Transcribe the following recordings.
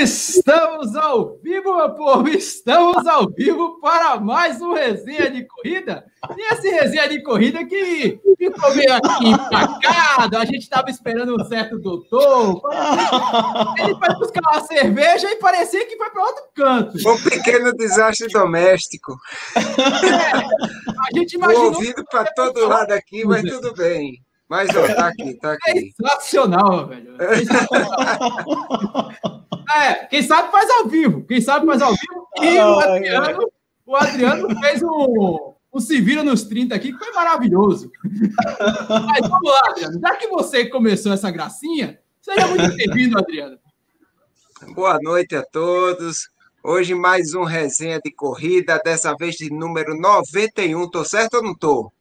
Estamos ao vivo, meu povo! Estamos ao vivo para mais um resenha de corrida. E esse resenha de corrida que ficou meio aqui empacado, a gente estava esperando um certo doutor. Ele foi buscar uma cerveja e parecia que foi para outro canto. Um pequeno desastre doméstico. É, a gente imaginou. Ouvido para todo lado aqui, mas tudo bem. Mas, ó, tá aqui, tá aqui. Sensacional, velho. É, quem sabe faz ao vivo. Quem sabe faz ao vivo. E o Adriano, o Adriano fez um, um Se Vira nos 30 aqui, que foi maravilhoso. Mas vamos lá, Adriano. Já que você começou essa gracinha, seja muito bem-vindo, Adriano. Boa noite a todos. Hoje mais um resenha de corrida, dessa vez de número 91. Tô certo ou não tô?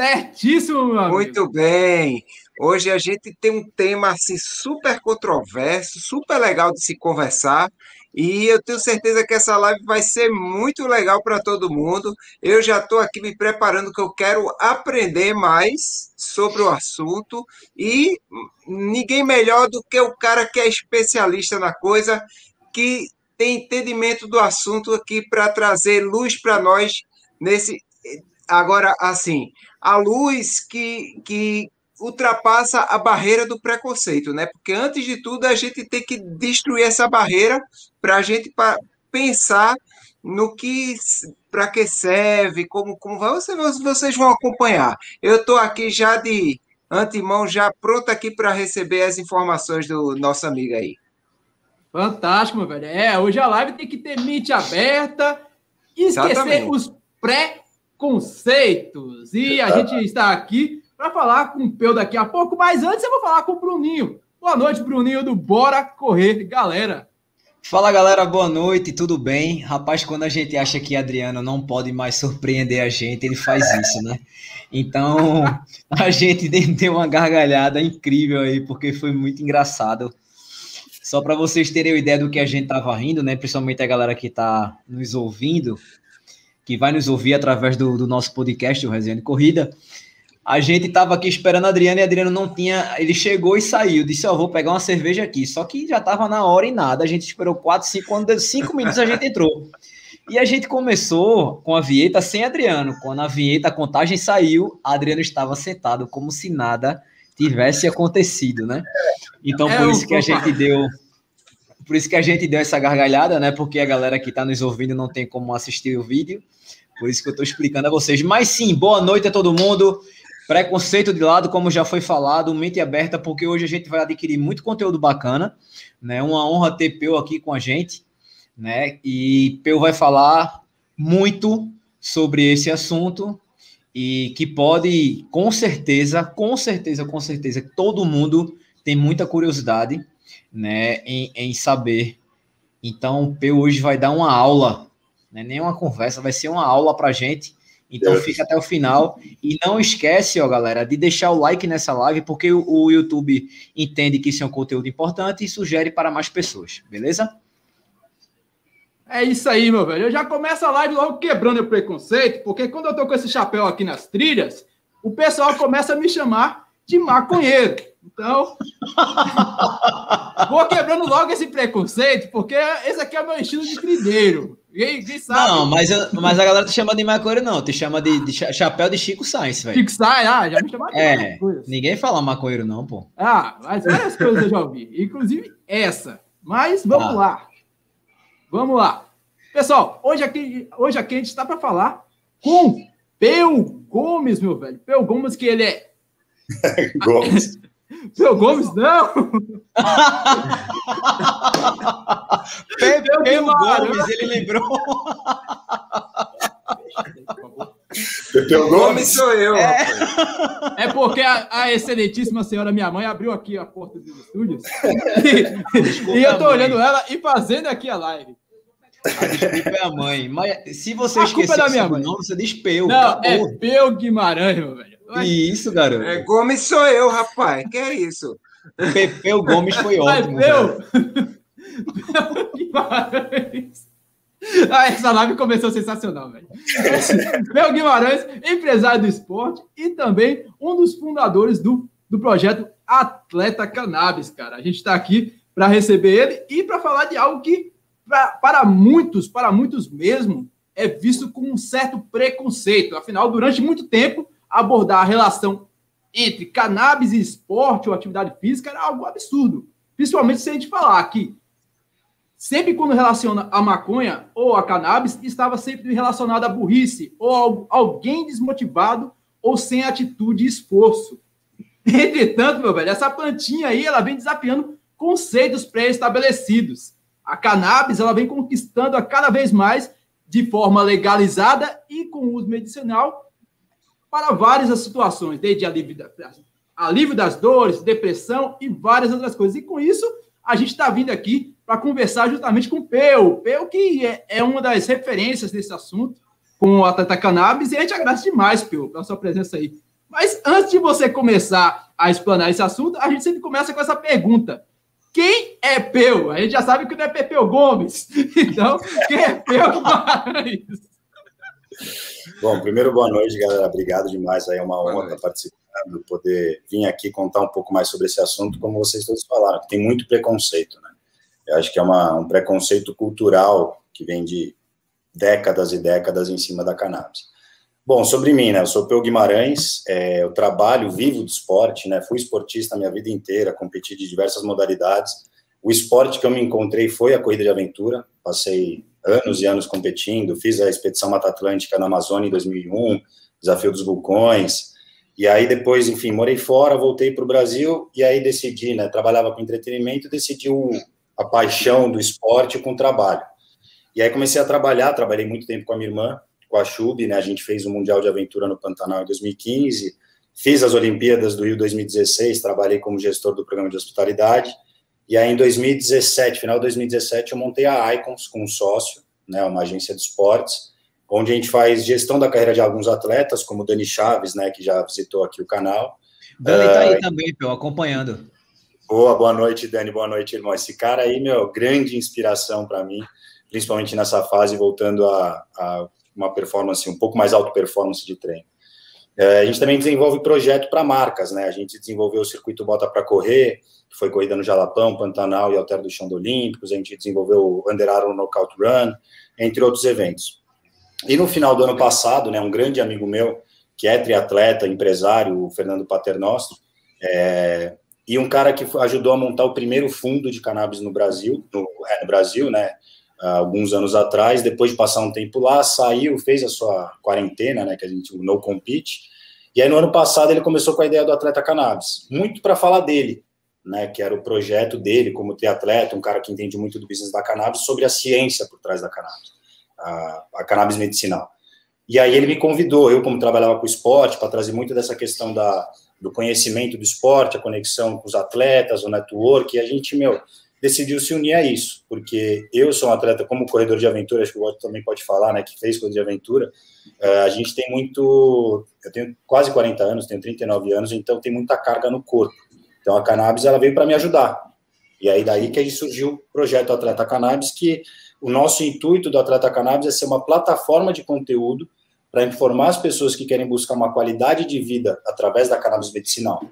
Certíssimo, meu amigo. Muito bem. Hoje a gente tem um tema assim super controverso, super legal de se conversar. E eu tenho certeza que essa live vai ser muito legal para todo mundo. Eu já estou aqui me preparando que eu quero aprender mais sobre o assunto e ninguém melhor do que o cara que é especialista na coisa, que tem entendimento do assunto aqui para trazer luz para nós nesse agora assim, a luz que, que ultrapassa a barreira do preconceito, né? Porque antes de tudo a gente tem que destruir essa barreira para a gente pensar no que para que serve, como como vocês, vocês vão acompanhar. Eu estou aqui já de antemão, já pronto aqui para receber as informações do nosso amigo aí. Fantástico, meu velho. É, hoje a live tem que ter mente aberta esquecer Exatamente. os pré conceitos. E a gente está aqui para falar com o Peu daqui a pouco, mas antes eu vou falar com o Bruninho. Boa noite, Bruninho do Bora Correr, galera. Fala galera, boa noite, tudo bem? Rapaz, quando a gente acha que Adriano não pode mais surpreender a gente, ele faz isso, né? Então, a gente deu uma gargalhada incrível aí, porque foi muito engraçado. Só para vocês terem uma ideia do que a gente tava rindo, né? Principalmente a galera que tá nos ouvindo, que vai nos ouvir através do, do nosso podcast, o Resenha de Corrida. A gente estava aqui esperando a Adriano e Adriano não tinha. Ele chegou e saiu. Disse: Ó, oh, vou pegar uma cerveja aqui. Só que já estava na hora e nada. A gente esperou 4, 5, quando deu 5 minutos a gente entrou. E a gente começou com a vinheta sem Adriano. Quando a vinheta, a contagem saiu, Adriano estava sentado como se nada tivesse acontecido, né? Então, por é, isso que a gente deu. Por isso que a gente deu essa gargalhada, né? Porque a galera que está nos ouvindo não tem como assistir o vídeo. Por isso que eu estou explicando a vocês. Mas sim, boa noite a todo mundo. Preconceito de lado, como já foi falado, mente aberta, porque hoje a gente vai adquirir muito conteúdo bacana. Né? Uma honra ter Peu aqui com a gente. Né? E Peu vai falar muito sobre esse assunto e que pode, com certeza, com certeza, com certeza, todo mundo tem muita curiosidade né, em, em saber. Então, o Peu hoje vai dar uma aula né? nem uma conversa, vai ser uma aula para gente. Então é. fica até o final. E não esquece, ó, galera, de deixar o like nessa live, porque o, o YouTube entende que isso é um conteúdo importante e sugere para mais pessoas, beleza? É isso aí, meu velho. Eu já começo a live logo quebrando o preconceito, porque quando eu tô com esse chapéu aqui nas trilhas, o pessoal começa a me chamar de maconheiro. Então, vou quebrando logo esse preconceito, porque esse aqui é o meu estilo de trilheiro. Quem, quem sabe? Não, mas, mas a galera te chama de maconheiro, não. Te chama de, de chapéu de Chico Sainz, velho. Chico Sainz, ah, já me chamaram É, ninguém fala maconheiro, não, pô. Ah, mas várias coisas eu já ouvi. Inclusive essa. Mas vamos ah. lá. Vamos lá. Pessoal, hoje aqui, hoje aqui a gente está para falar com Peu Gomes, meu velho. Peu Gomes, que ele é. Gomes. Seu Gomes, não! Pepe Gomes, ele lembrou. Pepe Gomes sou eu. É, é porque a, a, excelentíssima senhora, minha mãe, abriu aqui a porta dos estúdios. E, e eu tô olhando ela e fazendo aqui a live. A desculpa é a mãe. Mas se você esquecer é da minha mãe. Nome, você diz Peu. Não, acabou. é Peu Guimarães, meu velho. Isso, garoto. É, Gomes sou eu, rapaz. Que é isso? Pepeu Gomes foi ótimo. Pepeu. Ah, essa live começou sensacional, velho. Meu Guimarães, empresário do esporte e também um dos fundadores do, do projeto Atleta Cannabis, cara. A gente está aqui para receber ele e para falar de algo que, pra, para muitos, para muitos mesmo, é visto com um certo preconceito. Afinal, durante muito tempo, abordar a relação entre cannabis e esporte ou atividade física era algo absurdo. Principalmente se a gente falar que sempre quando relaciona a maconha ou a cannabis, estava sempre relacionado à burrice ou a alguém desmotivado ou sem atitude e esforço. Entretanto, meu velho, essa plantinha aí, ela vem desafiando conceitos pré-estabelecidos. A cannabis, ela vem conquistando a cada vez mais de forma legalizada e com uso medicinal para várias situações, desde alívio, da, alívio das dores, depressão e várias outras coisas. E com isso, a gente está vindo aqui para conversar justamente com o Peu. Peu, que é, é, uma das referências desse assunto com o atleta cannabis, e a gente agradece demais, Peu, pela sua presença aí. Mas antes de você começar a explanar esse assunto, a gente sempre começa com essa pergunta. Quem é Peu? A gente já sabe que não é Pepeu Gomes. Então, quem é Peu Guimarães? Bom, primeiro, boa noite, galera. Obrigado demais. Aí é uma honra estar participando, poder vir aqui contar um pouco mais sobre esse assunto, como vocês todos falaram. Tem muito preconceito, né? Eu acho que é uma, um preconceito cultural que vem de décadas e décadas em cima da cannabis. Bom, sobre mim, né? Eu sou Peu Guimarães, é, eu trabalho, vivo do esporte, né? Fui esportista a minha vida inteira, competi de diversas modalidades. O esporte que eu me encontrei foi a corrida de aventura. Passei anos e anos competindo, fiz a expedição Mata Atlântica na Amazônia em 2001, desafio dos vulcões. E aí depois, enfim, morei fora, voltei para o Brasil e aí decidi, né? Trabalhava com entretenimento, decidi o, a paixão do esporte com o trabalho. E aí comecei a trabalhar, trabalhei muito tempo com a minha irmã, com a Chub, né? A gente fez o Mundial de Aventura no Pantanal em 2015, fiz as Olimpíadas do Rio 2016, trabalhei como gestor do programa de hospitalidade. E aí em 2017, final de 2017, eu montei a Icons com um sócio, né, uma agência de esportes, onde a gente faz gestão da carreira de alguns atletas, como o Dani Chaves, né, que já visitou aqui o canal. Dani está aí uh, também, Pio, acompanhando. Boa, boa noite, Dani, boa noite, irmão. Esse cara aí, meu, grande inspiração para mim, principalmente nessa fase, voltando a, a uma performance, um pouco mais alto performance de treino. É, a gente também desenvolve projeto para marcas, né? A gente desenvolveu o circuito Bota para Correr, que foi corrida no Jalapão, Pantanal e Alter do Chão do Olímpicos, a gente desenvolveu o Under Armour Knockout Run, entre outros eventos. E no final do ano passado, né, um grande amigo meu, que é triatleta, empresário, o Fernando Paternostro, é, e um cara que ajudou a montar o primeiro fundo de cannabis no Brasil, no, é, no Brasil, né, alguns anos atrás, depois de passar um tempo lá, saiu, fez a sua quarentena, né, que a gente, o No Compete, e aí no ano passado ele começou com a ideia do atleta cannabis, muito para falar dele, né, que era o projeto dele como triatleta, um cara que entende muito do business da cannabis, sobre a ciência por trás da cannabis, a, a cannabis medicinal. E aí ele me convidou, eu como trabalhava com esporte, para trazer muito dessa questão da, do conhecimento do esporte, a conexão com os atletas, o network, e a gente, meu, decidiu se unir a isso, porque eu sou um atleta como corredor de aventura, acho que o Otto também pode falar, né, que fez corrida de aventura, uh, a gente tem muito, eu tenho quase 40 anos, tenho 39 anos, então tem muita carga no corpo, então a cannabis, ela veio para me ajudar, e aí daí que surgiu o projeto Atleta Cannabis, que o nosso intuito do Atleta Cannabis é ser uma plataforma de conteúdo para informar as pessoas que querem buscar uma qualidade de vida através da cannabis medicinal.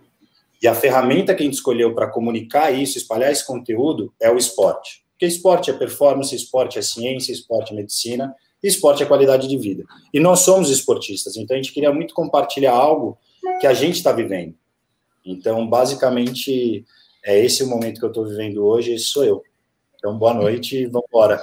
E a ferramenta que a gente escolheu para comunicar isso, espalhar esse conteúdo, é o esporte. Porque esporte é performance, esporte é ciência, esporte é medicina, esporte é qualidade de vida. E nós somos esportistas, então a gente queria muito compartilhar algo que a gente está vivendo. Então, basicamente, é esse o momento que eu estou vivendo hoje, esse sou eu. Então, boa noite e vamos embora.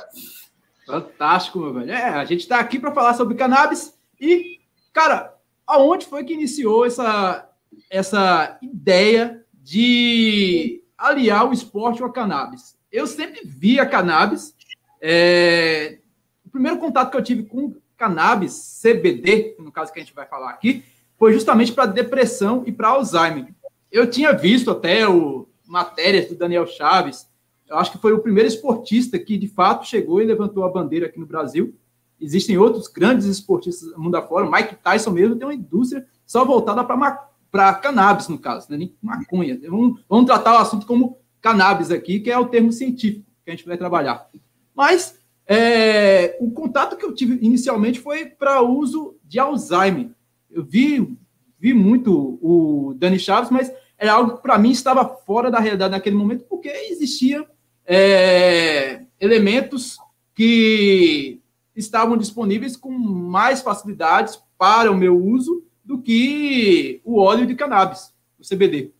Fantástico, meu velho. É, a gente está aqui para falar sobre cannabis e, cara, aonde foi que iniciou essa, essa ideia de aliar o esporte com a cannabis. Eu sempre vi a cannabis. É... O primeiro contato que eu tive com cannabis, CBD, no caso que a gente vai falar aqui, foi justamente para depressão e para Alzheimer. Eu tinha visto até o matérias do Daniel Chaves. Eu acho que foi o primeiro esportista que de fato chegou e levantou a bandeira aqui no Brasil. Existem outros grandes esportistas do mundo afora. Mike Tyson mesmo tem uma indústria só voltada para cannabis, no caso, né? maconha. Vamos, vamos tratar o assunto como cannabis aqui, que é o termo científico que a gente vai trabalhar. Mas é, o contato que eu tive inicialmente foi para uso de Alzheimer. Eu vi, vi muito o Dani Chaves, mas era algo que para mim estava fora da realidade naquele momento, porque existia é, elementos que estavam disponíveis com mais facilidades para o meu uso do que o óleo de cannabis, o CBD.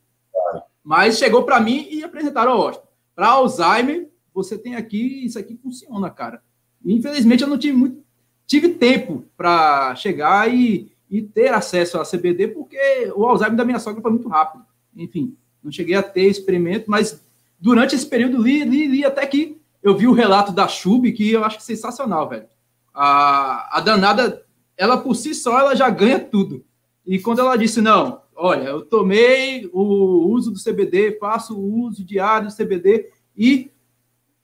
Mas chegou para mim e apresentaram, ó, para Alzheimer, você tem aqui, isso aqui funciona, cara. Infelizmente, eu não tive muito, tive tempo para chegar e, e ter acesso a CBD, porque o Alzheimer da minha sogra foi muito rápido. Enfim, não cheguei a ter experimento, mas durante esse período li, li, li até que eu vi o relato da Chub, que eu acho sensacional, velho. A, a danada, ela por si só, ela já ganha tudo. E quando ela disse, não, olha, eu tomei o uso do CBD, faço o uso diário do CBD e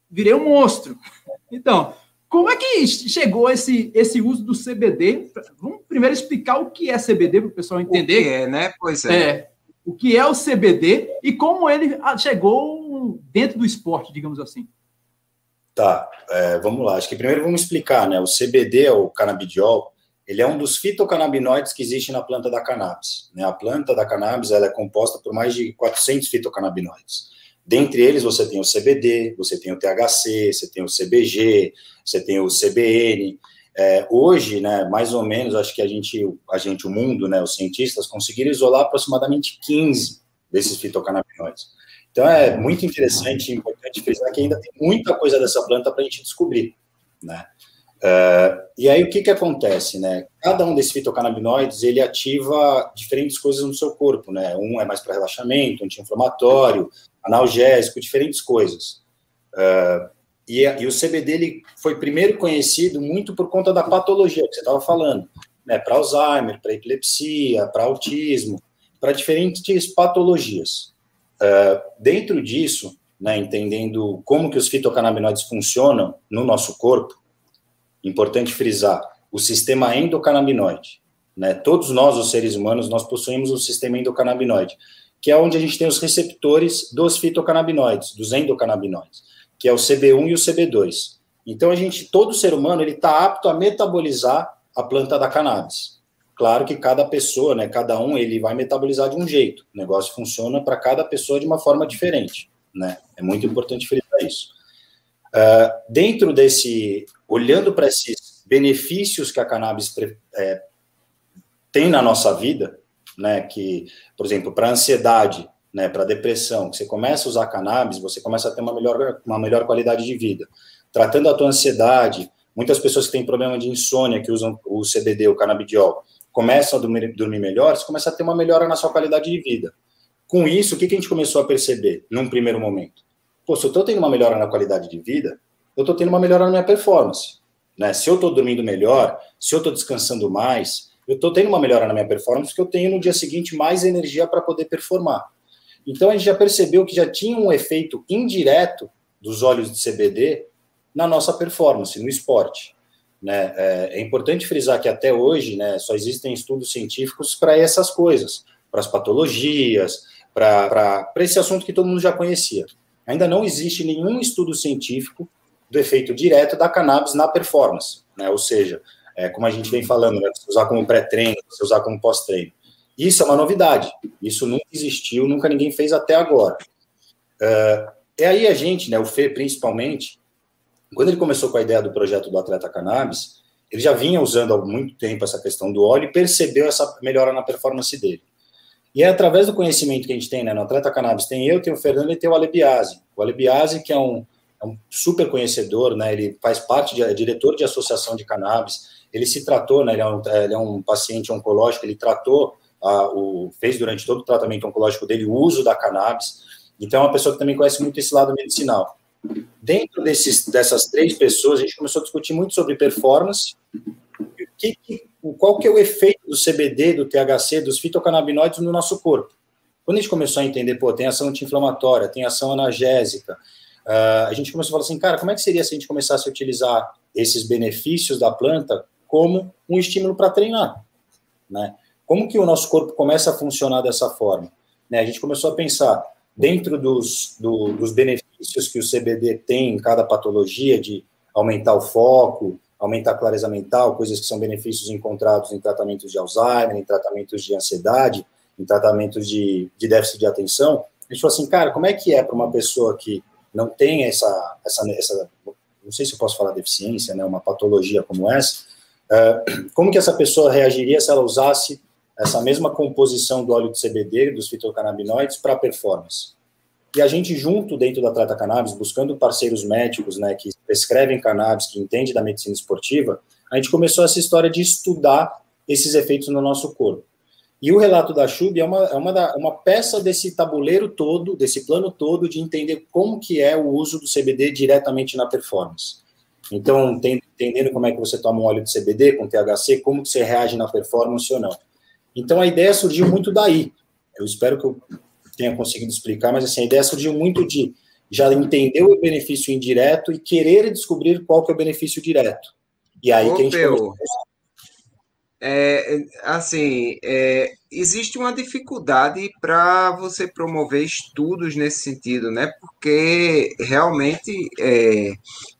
virei um monstro. Então, como é que chegou esse, esse uso do CBD? Vamos primeiro explicar o que é CBD para o pessoal entender. O que é, né? Pois é. é. O que é o CBD e como ele chegou dentro do esporte, digamos assim. Tá, é, vamos lá. Acho que primeiro vamos explicar, né? O CBD, o canabidiol, ele é um dos fitocannabinoides que existe na planta da cannabis. Né? A planta da cannabis ela é composta por mais de 400 fitocannabinoides. Dentre eles, você tem o CBD, você tem o THC, você tem o CBG, você tem o CBN. É, hoje, né, mais ou menos, acho que a gente, a gente, o mundo, né, os cientistas conseguiram isolar aproximadamente 15 desses fitocannabinoides. Então, é muito interessante e importante frisar que ainda tem muita coisa dessa planta para a gente descobrir, né? Uh, e aí, o que que acontece, né? Cada um desses fitocannabinoides, ele ativa diferentes coisas no seu corpo, né? Um é mais para relaxamento, anti-inflamatório, analgésico, diferentes coisas. Uh, e, e, o CBD ele foi primeiro conhecido muito por conta da patologia que você estava falando, né? Para Alzheimer, para epilepsia, para autismo, para diferentes patologias. Uh, dentro disso, né, entendendo como que os fitocannabinoides funcionam no nosso corpo, importante frisar, o sistema endocannabinoide. Né? Todos nós, os seres humanos, nós possuímos o sistema endocannabinoide que é onde a gente tem os receptores dos fitocannabinoides, dos endocannabinoides, que é o CB1 e o CB2. Então a gente, todo ser humano, ele está apto a metabolizar a planta da cannabis. Claro que cada pessoa, né, cada um, ele vai metabolizar de um jeito. O negócio funciona para cada pessoa de uma forma diferente, né? É muito importante frisar isso. Uh, dentro desse, olhando para esses benefícios que a cannabis é, tem na nossa vida, né, que, por exemplo, para ansiedade, né, para depressão, que você começa a usar cannabis, você começa a ter uma melhor, uma melhor qualidade de vida. Tratando a tua ansiedade, muitas pessoas que têm problema de insônia, que usam o CBD, o canabidiol, começam a dormir, dormir melhor, você começa a ter uma melhora na sua qualidade de vida. Com isso, o que, que a gente começou a perceber num primeiro momento? Pô, se eu estou tendo uma melhora na qualidade de vida, eu estou tendo uma melhora na minha performance. Né? Se eu estou dormindo melhor, se eu estou descansando mais, eu estou tendo uma melhora na minha performance, porque eu tenho no dia seguinte mais energia para poder performar. Então a gente já percebeu que já tinha um efeito indireto dos óleos de CBD na nossa performance, no esporte. Né? É, é importante frisar que até hoje né, só existem estudos científicos para essas coisas, para as patologias, para esse assunto que todo mundo já conhecia. Ainda não existe nenhum estudo científico do efeito direto da cannabis na performance, né? ou seja, é, como a gente vem falando, né, você usar como pré-treino, você usar como pós-treino. Isso é uma novidade, isso nunca existiu, nunca ninguém fez até agora. É, e aí a gente, né, o Fê principalmente, quando ele começou com a ideia do projeto do Atleta Cannabis, ele já vinha usando há muito tempo essa questão do óleo e percebeu essa melhora na performance dele. E é através do conhecimento que a gente tem, né, no Atleta Cannabis, tem eu, tem o Fernando e tem o Alebiase. O Alebiase, que é um, é um super conhecedor, né, ele faz parte, de, é diretor de associação de cannabis, ele se tratou, né, ele, é um, ele é um paciente oncológico, ele tratou, a, o, fez durante todo o tratamento oncológico dele o uso da cannabis, então é uma pessoa que também conhece muito esse lado medicinal. Dentro desses, dessas três pessoas, a gente começou a discutir muito sobre performance, que, qual que é o efeito do CBD, do THC, dos fitocannabinoides no nosso corpo. Quando a gente começou a entender, pô, tem ação anti-inflamatória, tem ação analgésica, uh, a gente começou a falar assim, cara, como é que seria se a gente começasse a utilizar esses benefícios da planta como um estímulo para treinar, né? Como que o nosso corpo começa a funcionar dessa forma? Né? A gente começou a pensar dentro dos, do, dos benefícios que o CBD tem em cada patologia, de aumentar o foco, aumentar a clareza mental, coisas que são benefícios encontrados em tratamentos de Alzheimer, em tratamentos de ansiedade, em tratamentos de, de déficit de atenção. A gente falou assim, cara, como é que é para uma pessoa que não tem essa, essa, essa não sei se eu posso falar deficiência, né, uma patologia como essa, uh, como que essa pessoa reagiria se ela usasse essa mesma composição do óleo de CBD, dos fitocannabinoides, para performance? E a gente, junto dentro da Trata Cannabis, buscando parceiros médicos, né, que prescrevem cannabis, que entendem da medicina esportiva, a gente começou essa história de estudar esses efeitos no nosso corpo. E o relato da Chub é uma, é uma, uma peça desse tabuleiro todo, desse plano todo, de entender como que é o uso do CBD diretamente na performance. Então, entendendo como é que você toma um óleo de CBD com THC, como que você reage na performance ou não. Então, a ideia surgiu muito daí. Eu espero que eu tenha conseguido explicar, mas assim, a ideia surgiu muito de já entender o benefício indireto e querer descobrir qual que é o benefício direto. E aí Ô, que a gente é, assim, é, existe uma dificuldade para você promover estudos nesse sentido, né? Porque realmente é,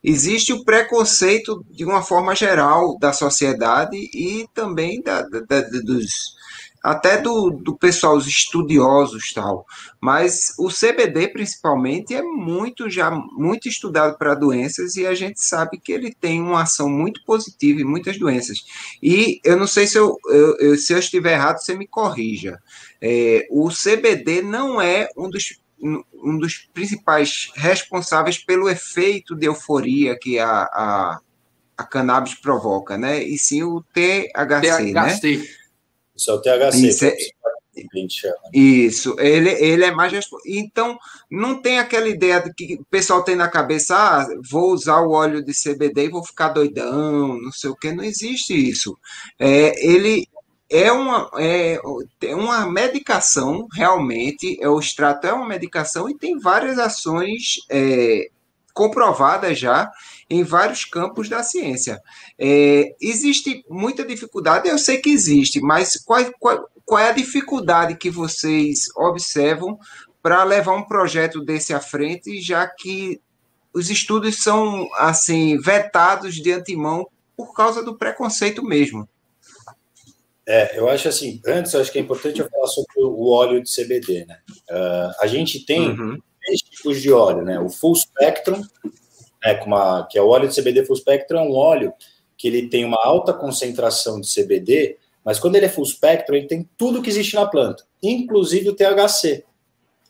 existe o preconceito de uma forma geral da sociedade e também da, da, dos até do, do pessoal, os estudiosos tal. Mas o CBD, principalmente, é muito já muito estudado para doenças e a gente sabe que ele tem uma ação muito positiva em muitas doenças. E eu não sei se eu, eu, eu se eu estiver errado, você me corrija. É, o CBD não é um dos um dos principais responsáveis pelo efeito de euforia que a, a, a cannabis provoca, né? E sim o THC, THC. né? Isso é o THC. Isso, é... Isso, ele, ele é mais. Então, não tem aquela ideia de que o pessoal tem na cabeça: ah, vou usar o óleo de CBD e vou ficar doidão, não sei o que. Não existe isso. É, ele é uma, é, é uma medicação, realmente. É, o extrato é uma medicação e tem várias ações é, comprovadas já em vários campos da ciência. É, existe muita dificuldade, eu sei que existe, mas qual, qual, qual é a dificuldade que vocês observam para levar um projeto desse à frente, já que os estudos são assim vetados de antemão por causa do preconceito mesmo? É, eu acho assim, antes acho que é importante eu falar sobre o óleo de CBD, né? Uh, a gente tem uhum. três tipos de óleo, né? O full spectrum, né, com uma, que é o óleo de CBD full spectrum, é um óleo que ele tem uma alta concentração de CBD, mas quando ele é full spectrum, ele tem tudo que existe na planta, inclusive o THC.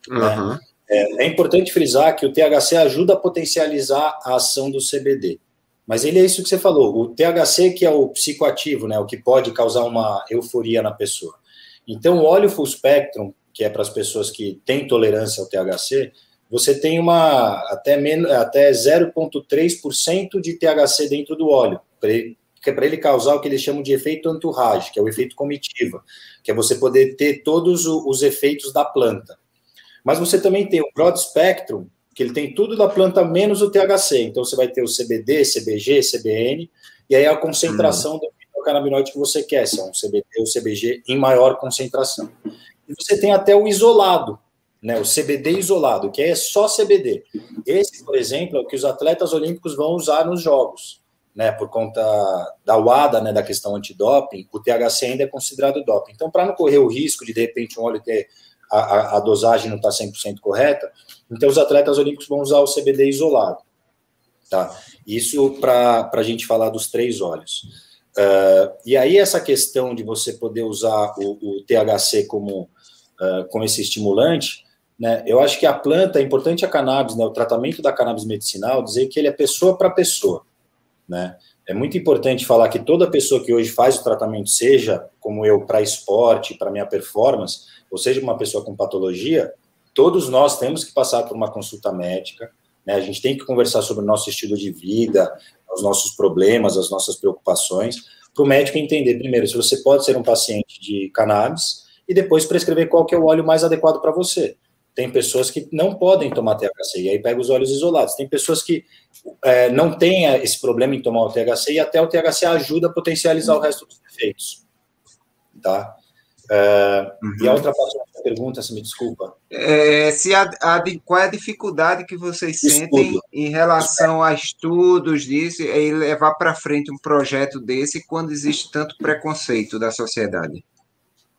Uhum. Né? É, é, importante frisar que o THC ajuda a potencializar a ação do CBD. Mas ele é isso que você falou, o THC que é o psicoativo, né, o que pode causar uma euforia na pessoa. Então, o óleo full spectrum, que é para as pessoas que têm tolerância ao THC, você tem uma até, até 0,3% de THC dentro do óleo, para ele, é ele causar o que eles chamam de efeito entourage, que é o efeito comitiva, que é você poder ter todos os efeitos da planta. Mas você também tem o broad spectrum, que ele tem tudo da planta menos o THC. Então você vai ter o CBD, CBG, CBN, e aí a concentração hum. do canabinoide que você quer, se é um CBD ou CBG em maior concentração. E você tem até o isolado, né, o CBD isolado, que é só CBD. Esse, por exemplo, é o que os atletas olímpicos vão usar nos jogos, né, por conta da WADA, né, da questão antidoping, o THC ainda é considerado doping. Então, para não correr o risco de, de repente, um óleo ter a, a, a dosagem não está 100% correta, então os atletas olímpicos vão usar o CBD isolado. Tá? Isso para a gente falar dos três óleos. Uh, e aí, essa questão de você poder usar o, o THC como, uh, como esse estimulante, né? Eu acho que a planta, é importante a cannabis, né? o tratamento da cannabis medicinal, dizer que ele é pessoa para pessoa. Né? É muito importante falar que toda pessoa que hoje faz o tratamento, seja como eu para esporte, para minha performance, ou seja uma pessoa com patologia, todos nós temos que passar por uma consulta médica, né? a gente tem que conversar sobre o nosso estilo de vida, os nossos problemas, as nossas preocupações, para o médico entender primeiro se você pode ser um paciente de cannabis e depois prescrever qual que é o óleo mais adequado para você. Tem pessoas que não podem tomar THC, e aí pega os óleos isolados. Tem pessoas que é, não têm esse problema em tomar o THC, e até o THC ajuda a potencializar o resto dos efeitos. Tá? É, uhum. E a outra parte da pergunta, se me desculpa. É, se a, a, qual é a dificuldade que vocês Estudo. sentem em relação a estudos disso e levar para frente um projeto desse quando existe tanto preconceito da sociedade?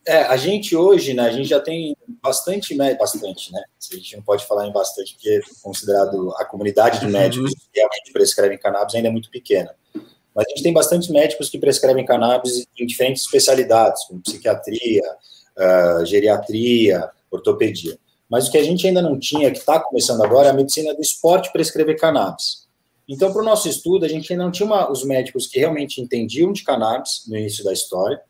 É, a gente hoje, né, a gente já tem bastante, bastante, né? A gente não pode falar em bastante, porque considerado a comunidade de médicos que realmente prescrevem cannabis ainda é muito pequena. Mas a gente tem bastante médicos que prescrevem cannabis em diferentes especialidades, como psiquiatria, uh, geriatria, ortopedia. Mas o que a gente ainda não tinha, que está começando agora, é a medicina do esporte prescrever cannabis. Então, para o nosso estudo, a gente ainda não tinha uma, os médicos que realmente entendiam de cannabis no início da história,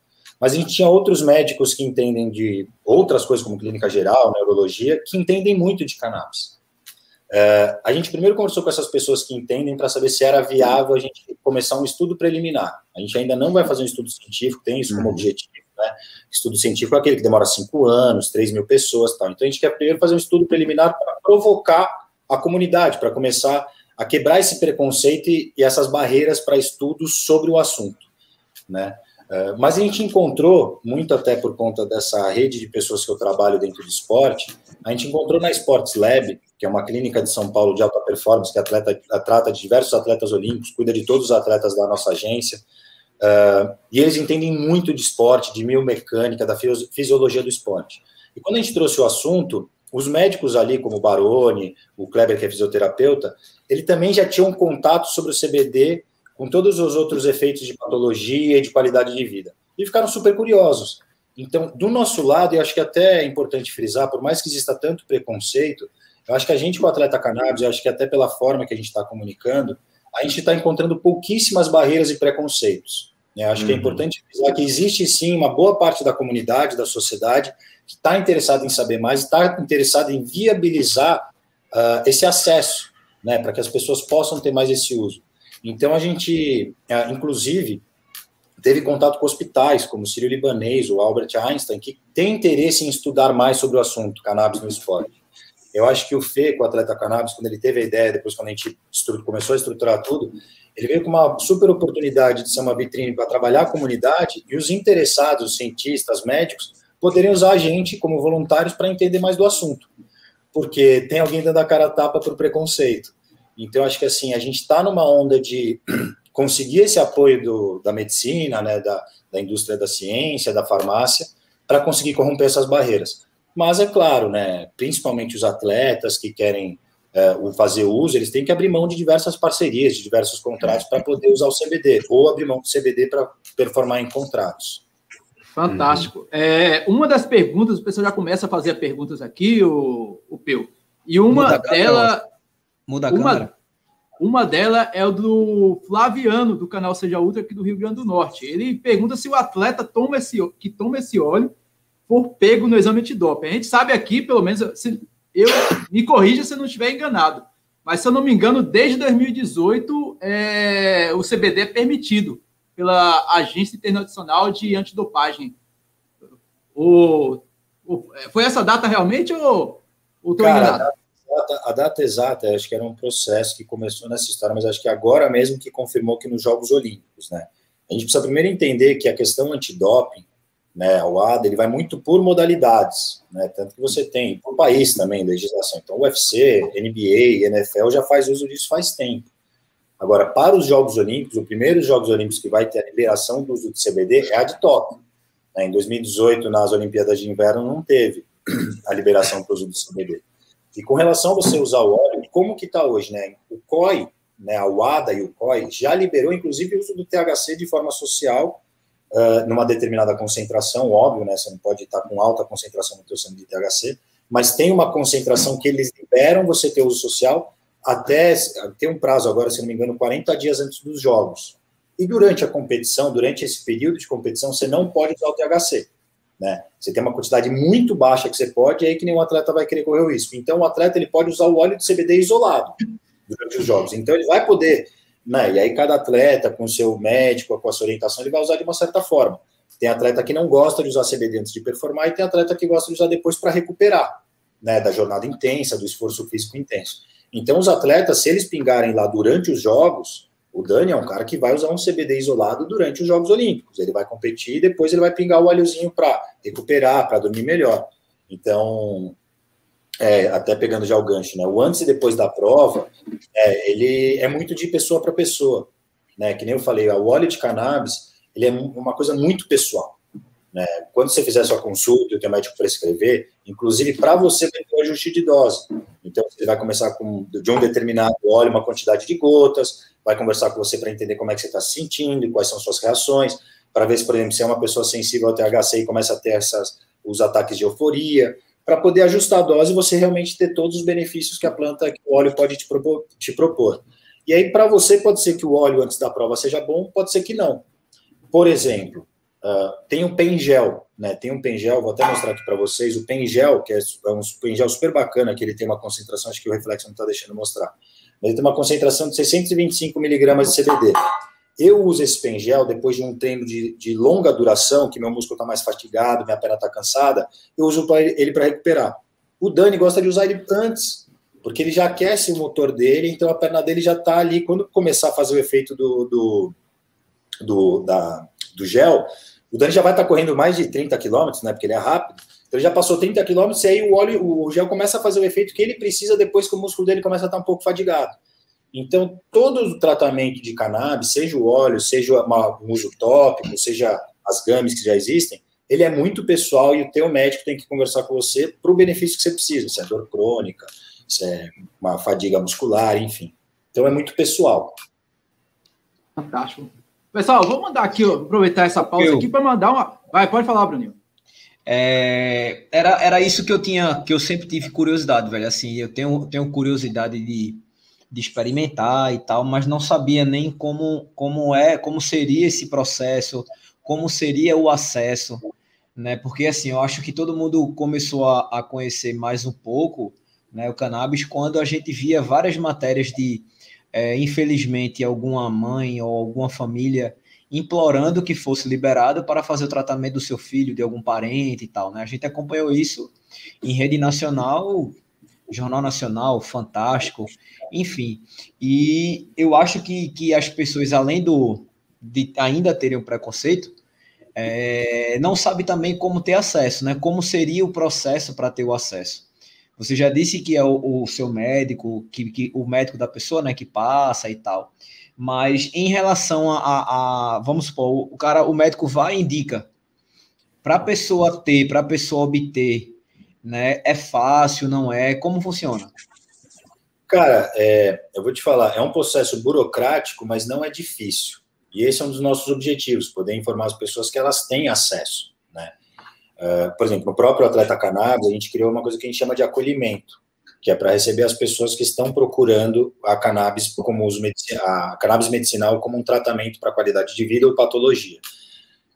mas a gente tinha outros médicos que entendem de outras coisas, como clínica geral, neurologia, que entendem muito de cannabis. É, a gente primeiro conversou com essas pessoas que entendem para saber se era viável a gente começar um estudo preliminar. A gente ainda não vai fazer um estudo científico, tem isso como uhum. objetivo, né? Estudo científico é aquele que demora cinco anos, três mil pessoas, tal. Então a gente quer primeiro fazer um estudo preliminar para provocar a comunidade, para começar a quebrar esse preconceito e, e essas barreiras para estudos sobre o assunto, né? É, mas a gente encontrou, muito até por conta dessa rede de pessoas que eu trabalho dentro do esporte, a gente encontrou na Sports Lab, que é uma clínica de São Paulo de alta performance, que atleta, trata de diversos atletas olímpicos, cuida de todos os atletas da nossa agência, uh, e eles entendem muito de esporte, de biomecânica, da fisiologia do esporte. E quando a gente trouxe o assunto, os médicos ali, como o Baroni, o Kleber, que é fisioterapeuta, ele também já tinha um contato sobre o CBD com todos os outros efeitos de patologia e de qualidade de vida. E ficaram super curiosos. Então, do nosso lado, eu acho que até é importante frisar, por mais que exista tanto preconceito, eu acho que a gente, com o atleta cannabis, eu acho que até pela forma que a gente está comunicando, a gente está encontrando pouquíssimas barreiras e preconceitos. Né? Acho uhum. que é uhum. importante frisar que existe sim uma boa parte da comunidade, da sociedade, que está interessada em saber mais, está interessada em viabilizar uh, esse acesso, né, para que as pessoas possam ter mais esse uso. Então, a gente, é, inclusive, teve contato com hospitais, como o Sírio Libanês, o Albert Einstein, que tem interesse em estudar mais sobre o assunto cannabis no esporte. Eu acho que o Fê, com o atleta cannabis, quando ele teve a ideia, depois quando a gente começou a estruturar tudo, ele veio com uma super oportunidade de ser uma vitrine para trabalhar a comunidade e os interessados, os cientistas, médicos, poderiam usar a gente como voluntários para entender mais do assunto. Porque tem alguém dando a cara a tapa para o preconceito. Então, acho que assim, a gente está numa onda de conseguir esse apoio do, da medicina, né, da, da indústria da ciência, da farmácia, para conseguir corromper essas barreiras. Mas é claro, né, principalmente os atletas que querem é, fazer uso, eles têm que abrir mão de diversas parcerias, de diversos contratos para poder usar o CBD, ou abrir mão do CBD para performar em contratos. Fantástico. Uhum. É, uma das perguntas, o pessoal já começa a fazer perguntas aqui, o, o Peu, e uma delas Muda a uma, câmera. Uma delas é o do Flaviano, do canal Seja Ultra, aqui do Rio Grande do Norte. Ele pergunta se o atleta toma esse, que toma esse óleo for pego no exame antidoping. A gente sabe aqui, pelo menos, se, eu me corrija se eu não estiver enganado. Mas, se eu não me engano, desde 2018, é, o CBD é permitido pela Agência Internacional de Antidopagem. O, o, foi essa data realmente ou estou enganado? Data, a data exata, acho que era um processo que começou nessa história, mas acho que agora mesmo que confirmou que nos Jogos Olímpicos, né? A gente precisa primeiro entender que a questão antidoping, né, o ADA, ele vai muito por modalidades, né? Tanto que você tem por país também legislação. Então, UFC, NBA, NFL já faz uso disso faz tempo. Agora, para os Jogos Olímpicos, o primeiro Jogos Olímpicos que vai ter a liberação do uso de CBD é a de Tóquio. Né? Em 2018, nas Olimpíadas de Inverno, não teve a liberação para o uso do CBD. E com relação a você usar o óleo, como que está hoje, né? O COI, né, a UADA e o COI já liberou, inclusive, o uso do THC de forma social, uh, numa determinada concentração, óbvio, né? Você não pode estar com alta concentração no teu sangue de THC, mas tem uma concentração que eles liberam você ter uso social até, tem um prazo agora, se não me engano, 40 dias antes dos jogos. E durante a competição, durante esse período de competição, você não pode usar o THC. Né? Você tem uma quantidade muito baixa que você pode, e aí que nenhum atleta vai querer correr o risco. Então, o atleta ele pode usar o óleo de CBD isolado durante os jogos. Então, ele vai poder, né? E aí, cada atleta, com o seu médico, com a sua orientação, ele vai usar de uma certa forma. Tem atleta que não gosta de usar CBD antes de performar, e tem atleta que gosta de usar depois para recuperar, né? Da jornada intensa, do esforço físico intenso. Então, os atletas, se eles pingarem lá durante os jogos, o Dani é um cara que vai usar um CBD isolado durante os Jogos Olímpicos. Ele vai competir e depois ele vai pingar o óleozinho para recuperar, para dormir melhor. Então, é, até pegando já o gancho, né? O antes e depois da prova, é, ele é muito de pessoa para pessoa, né? Que nem eu falei, o óleo de cannabis, ele é uma coisa muito pessoal. Né? Quando você fizer sua consulta e o teu médico prescrever, inclusive para você vai ter o ajuste de dose. Então, você vai começar com de um determinado óleo, uma quantidade de gotas, vai conversar com você para entender como é que você está se sentindo, quais são suas reações, para ver se, por exemplo, se é uma pessoa sensível ao THC e começa a ter essas, os ataques de euforia, para poder ajustar a dose e você realmente ter todos os benefícios que a planta, que o óleo pode te propor. Te propor. E aí, para você, pode ser que o óleo antes da prova seja bom, pode ser que não. Por exemplo, uh, tem um pengel, né? Tem um pengel, vou até mostrar aqui para vocês, o pengel, que é, é um pengel super bacana, que ele tem uma concentração, acho que o reflexo não está deixando mostrar, mas ele tem uma concentração de 625 miligramas de CBD. Eu uso esse pengel depois de um treino de, de longa duração, que meu músculo está mais fatigado, minha perna está cansada, eu uso ele para recuperar. O Dani gosta de usar ele antes, porque ele já aquece o motor dele, então a perna dele já está ali. Quando começar a fazer o efeito do, do, do, da, do gel, o Dani já vai estar tá correndo mais de 30 km, né? Porque ele é rápido. Então ele já passou 30 km e aí o óleo, o gel começa a fazer o efeito que ele precisa depois que o músculo dele começa a estar tá um pouco fadigado. Então, todo o tratamento de cannabis, seja o óleo, seja um uso tópico, seja as games que já existem, ele é muito pessoal e o teu médico tem que conversar com você para o benefício que você precisa, se é dor crônica, se é uma fadiga muscular, enfim. Então, é muito pessoal. Fantástico. Pessoal, vou mandar aqui, aproveitar essa pausa eu... aqui para mandar uma. Vai, pode falar, Bruninho. É, era, era isso que eu tinha, que eu sempre tive curiosidade, velho. Assim, eu tenho, tenho curiosidade de de experimentar e tal, mas não sabia nem como, como é, como seria esse processo, como seria o acesso, né? Porque assim, eu acho que todo mundo começou a, a conhecer mais um pouco, né, o cannabis quando a gente via várias matérias de, é, infelizmente, alguma mãe ou alguma família implorando que fosse liberado para fazer o tratamento do seu filho, de algum parente e tal, né? A gente acompanhou isso em rede nacional Jornal Nacional, Fantástico, enfim. E eu acho que, que as pessoas, além do, de ainda terem um preconceito, é, não sabe também como ter acesso, né? Como seria o processo para ter o acesso. Você já disse que é o, o seu médico, que, que, o médico da pessoa, né, que passa e tal. Mas em relação a, a, a vamos supor, o cara, o médico vai e indica para a pessoa ter, para a pessoa obter né? É fácil, não é? Como funciona? Cara, é, eu vou te falar, é um processo burocrático, mas não é difícil. E esse é um dos nossos objetivos, poder informar as pessoas que elas têm acesso? Uh, por exemplo, no próprio Atleta Cannabis, a gente criou uma coisa que a gente chama de acolhimento, que é para receber as pessoas que estão procurando a cannabis como uso a cannabis medicinal como um tratamento para qualidade de vida ou patologia.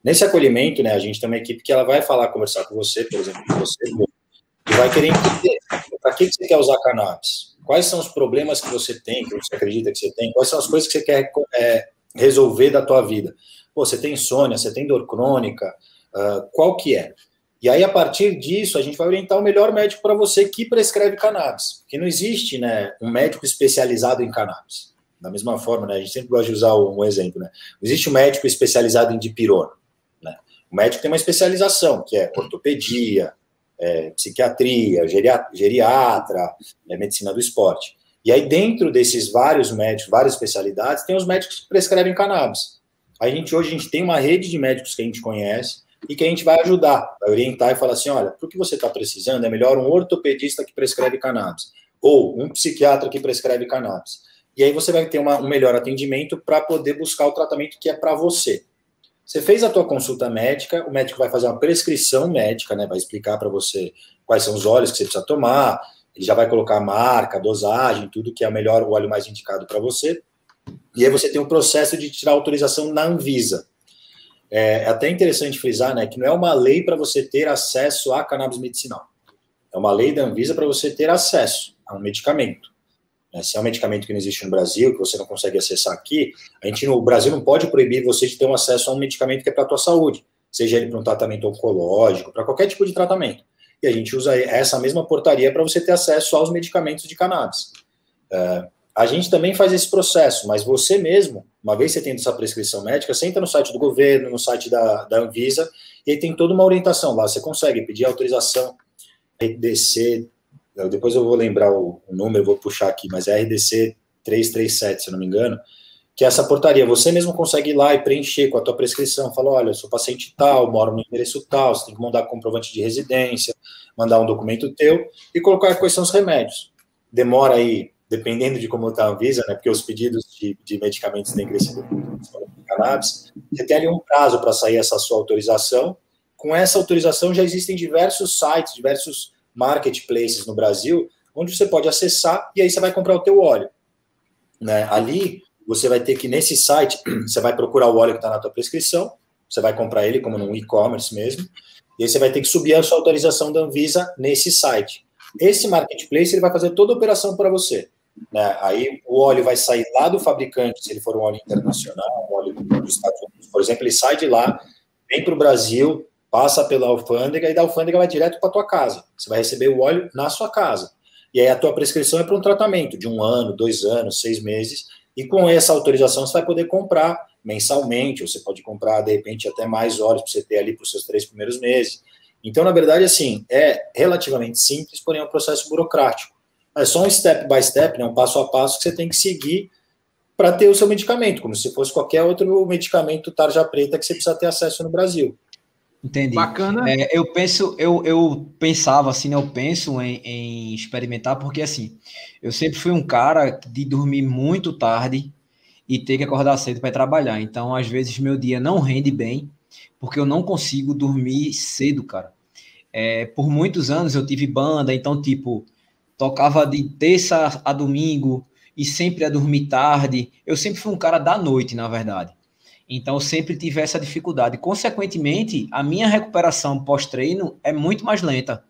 Nesse acolhimento, né, a gente tem uma equipe que ela vai falar, conversar com você, por exemplo, com você, e vai querer entender para que você quer usar cannabis, quais são os problemas que você tem, que você acredita que você tem, quais são as coisas que você quer é, resolver da tua vida. Pô, você tem insônia, você tem dor crônica, uh, qual que é? E aí, a partir disso, a gente vai orientar o melhor médico para você que prescreve cannabis. Porque não existe né, um médico especializado em cannabis. Da mesma forma, né, a gente sempre gosta de usar um exemplo. Né? Existe um médico especializado em dipirona. Né? O médico tem uma especialização, que é ortopedia, é, psiquiatria, geriatra, é, medicina do esporte. E aí, dentro desses vários médicos, várias especialidades, tem os médicos que prescrevem cannabis. A gente hoje a gente tem uma rede de médicos que a gente conhece e que a gente vai ajudar, vai orientar e falar assim, olha, para o que você está precisando, é melhor um ortopedista que prescreve cannabis ou um psiquiatra que prescreve cannabis. E aí você vai ter uma, um melhor atendimento para poder buscar o tratamento que é para você. Você fez a tua consulta médica, o médico vai fazer uma prescrição médica, né? Vai explicar para você quais são os óleos que você precisa tomar, ele já vai colocar a marca, a dosagem, tudo que é o melhor, o óleo mais indicado para você. E aí você tem o processo de tirar autorização na Anvisa. É, é até interessante frisar, né, que não é uma lei para você ter acesso a cannabis medicinal. É uma lei da Anvisa para você ter acesso a um medicamento. Né? Se é um medicamento que não existe no Brasil, que você não consegue acessar aqui, a gente no Brasil não pode proibir você de ter um acesso a um medicamento que é para a tua saúde, seja ele para um tratamento oncológico, para qualquer tipo de tratamento. E a gente usa essa mesma portaria para você ter acesso aos medicamentos de cannabis. Uh, a gente também faz esse processo, mas você mesmo, uma vez você tendo essa prescrição médica, você entra no site do governo, no site da, da Anvisa, e aí tem toda uma orientação lá. Você consegue pedir autorização RDC depois eu vou lembrar o, o número, vou puxar aqui, mas é RDC 337, se eu não me engano, que é essa portaria. Você mesmo consegue ir lá e preencher com a tua prescrição. Fala, olha, eu sou paciente tal, moro no endereço tal, você tem que mandar comprovante de residência, mandar um documento teu e colocar quais são os remédios. Demora aí, dependendo de como está a Anvisa, né, porque os pedidos de, de medicamentos têm crescido muito cannabis, você tem ali um prazo para sair essa sua autorização. Com essa autorização já existem diversos sites, diversos marketplaces no Brasil, onde você pode acessar e aí você vai comprar o teu óleo. Né? Ali você vai ter que, nesse site, você vai procurar o óleo que está na tua prescrição, você vai comprar ele como no e-commerce mesmo, e aí você vai ter que subir a sua autorização da Anvisa nesse site. Esse marketplace ele vai fazer toda a operação para você. Né? Aí o óleo vai sair lá do fabricante, se ele for um óleo internacional, um óleo dos Estados Unidos, por exemplo, ele sai de lá, vem para o Brasil, passa pela alfândega e da alfândega vai direto para tua casa. Você vai receber o óleo na sua casa. E aí a tua prescrição é para um tratamento de um ano, dois anos, seis meses, e com essa autorização você vai poder comprar mensalmente, ou você pode comprar, de repente, até mais horas para você ter ali para os seus três primeiros meses. Então, na verdade, assim, é relativamente simples, porém é um processo burocrático. É só um step by step, né, um passo a passo que você tem que seguir para ter o seu medicamento, como se fosse qualquer outro medicamento tarja preta que você precisa ter acesso no Brasil. Entendi. Bacana. É, eu penso, eu, eu pensava assim, né, eu penso em, em, experimentar, porque assim, eu sempre fui um cara de dormir muito tarde e ter que acordar cedo para trabalhar. Então, às vezes, meu dia não rende bem, porque eu não consigo dormir cedo, cara. É, por muitos anos eu tive banda, então, tipo, tocava de terça a domingo e sempre a dormir tarde. Eu sempre fui um cara da noite, na verdade. Então, sempre tive essa dificuldade. Consequentemente, a minha recuperação pós-treino é muito mais lenta,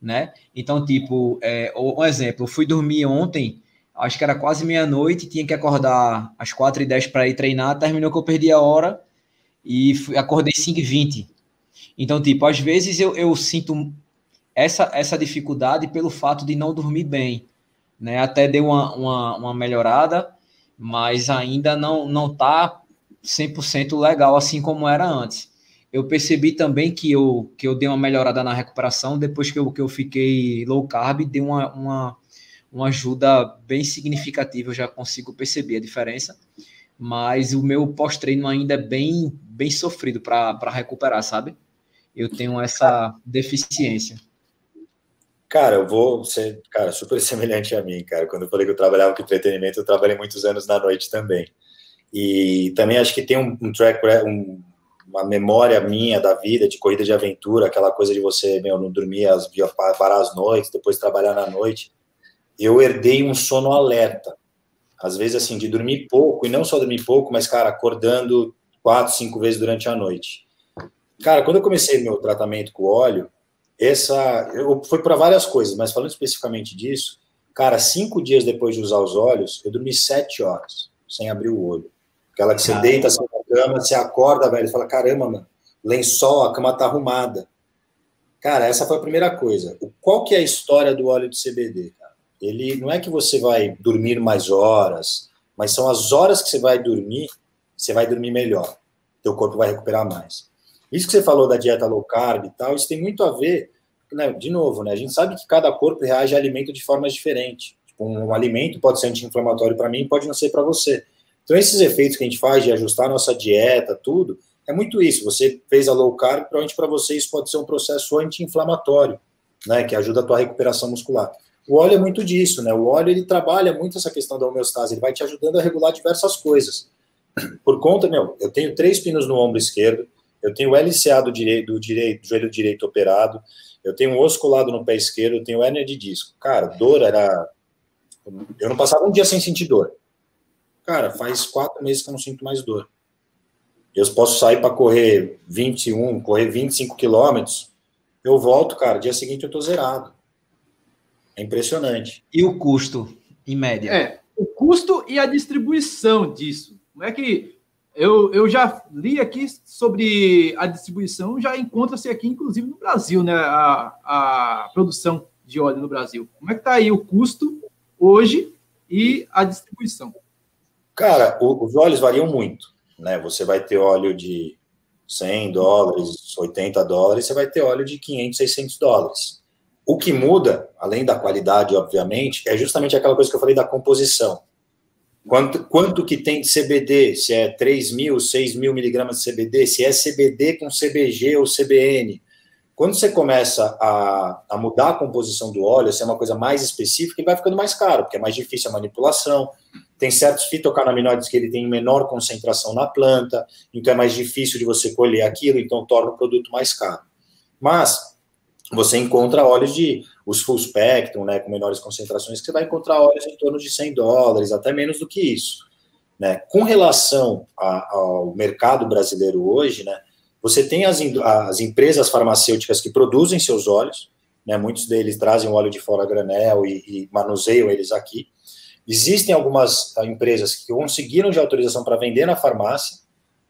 né? Então, tipo, é, um exemplo, eu fui dormir ontem, acho que era quase meia-noite, tinha que acordar às quatro e dez para ir treinar, terminou que eu perdi a hora e fui, acordei 5 e 20. Então, tipo, às vezes eu, eu sinto essa, essa dificuldade pelo fato de não dormir bem, né? Até deu uma, uma, uma melhorada, mas ainda não, não tá 100% legal, assim como era antes. Eu percebi também que eu, que eu dei uma melhorada na recuperação depois que eu, que eu fiquei low carb, deu uma, uma, uma ajuda bem significativa, eu já consigo perceber a diferença. Mas o meu pós-treino ainda é bem, bem sofrido para recuperar, sabe? Eu tenho essa deficiência. Cara, eu vou ser, cara, super semelhante a mim, cara. Quando eu falei que eu trabalhava com entretenimento, eu trabalhei muitos anos na noite também. E também acho que tem um, um track, um, uma memória minha da vida de corrida de aventura, aquela coisa de você meu, não dormir, as, parar as noites, depois trabalhar na noite. Eu herdei um sono alerta. Às vezes, assim, de dormir pouco, e não só dormir pouco, mas, cara, acordando quatro, cinco vezes durante a noite. Cara, quando eu comecei meu tratamento com óleo, essa. Eu fui para várias coisas, mas falando especificamente disso, cara, cinco dias depois de usar os óleos, eu dormi sete horas sem abrir o olho. Aquela que você caramba. deita assim na cama, você acorda, velho, e fala: caramba, mano, lençol, a cama tá arrumada. Cara, essa foi a primeira coisa. Qual que é a história do óleo de CBD, cara? Ele não é que você vai dormir mais horas, mas são as horas que você vai dormir, você vai dormir melhor. Teu corpo vai recuperar mais. Isso que você falou da dieta low carb e tal, isso tem muito a ver, né, de novo, né? A gente sabe que cada corpo reage a alimento de formas diferentes. Tipo, um alimento pode ser anti-inflamatório para mim, pode não ser para você. Então, esses efeitos que a gente faz de ajustar a nossa dieta, tudo, é muito isso. Você fez a low carb, provavelmente para você isso pode ser um processo anti-inflamatório, né, que ajuda a tua recuperação muscular. O óleo é muito disso, né? O óleo ele trabalha muito essa questão da homeostase, ele vai te ajudando a regular diversas coisas. Por conta, meu, eu tenho três pinos no ombro esquerdo, eu tenho o LCA do direito, do do joelho direito operado, eu tenho um osso colado no pé esquerdo, eu tenho hérnia de disco. Cara, dor era. Eu não passava um dia sem sentir dor. Cara, faz quatro meses que eu não sinto mais dor. Eu posso sair para correr 21, correr 25 quilômetros, eu volto, cara, dia seguinte eu tô zerado. É impressionante. E o custo, em média? É, o custo e a distribuição disso. Como é que eu, eu já li aqui sobre a distribuição, já encontra-se aqui, inclusive no Brasil, né? A, a produção de óleo no Brasil. Como é que está aí o custo hoje e a distribuição? Cara, o, os óleos variam muito, né? Você vai ter óleo de 100 dólares, 80 dólares, você vai ter óleo de 500, 600 dólares. O que muda, além da qualidade, obviamente, é justamente aquela coisa que eu falei da composição. Quanto, quanto que tem de CBD? Se é 3 mil, 6 mil miligramas de CBD? Se é CBD com CBG ou CBN? Quando você começa a, a mudar a composição do óleo, se é uma coisa mais específica, ele vai ficando mais caro, porque é mais difícil a manipulação. Tem certos fitocannabinoides que ele tem menor concentração na planta, então é mais difícil de você colher aquilo, então torna o produto mais caro. Mas você encontra óleos de os full spectrum, né, com menores concentrações, que você vai encontrar óleos em torno de 100 dólares, até menos do que isso. Né? Com relação a, ao mercado brasileiro hoje, né, você tem as, as empresas farmacêuticas que produzem seus óleos, né, muitos deles trazem óleo de fora granel e, e manuseiam eles aqui. Existem algumas ah, empresas que conseguiram de autorização para vender na farmácia,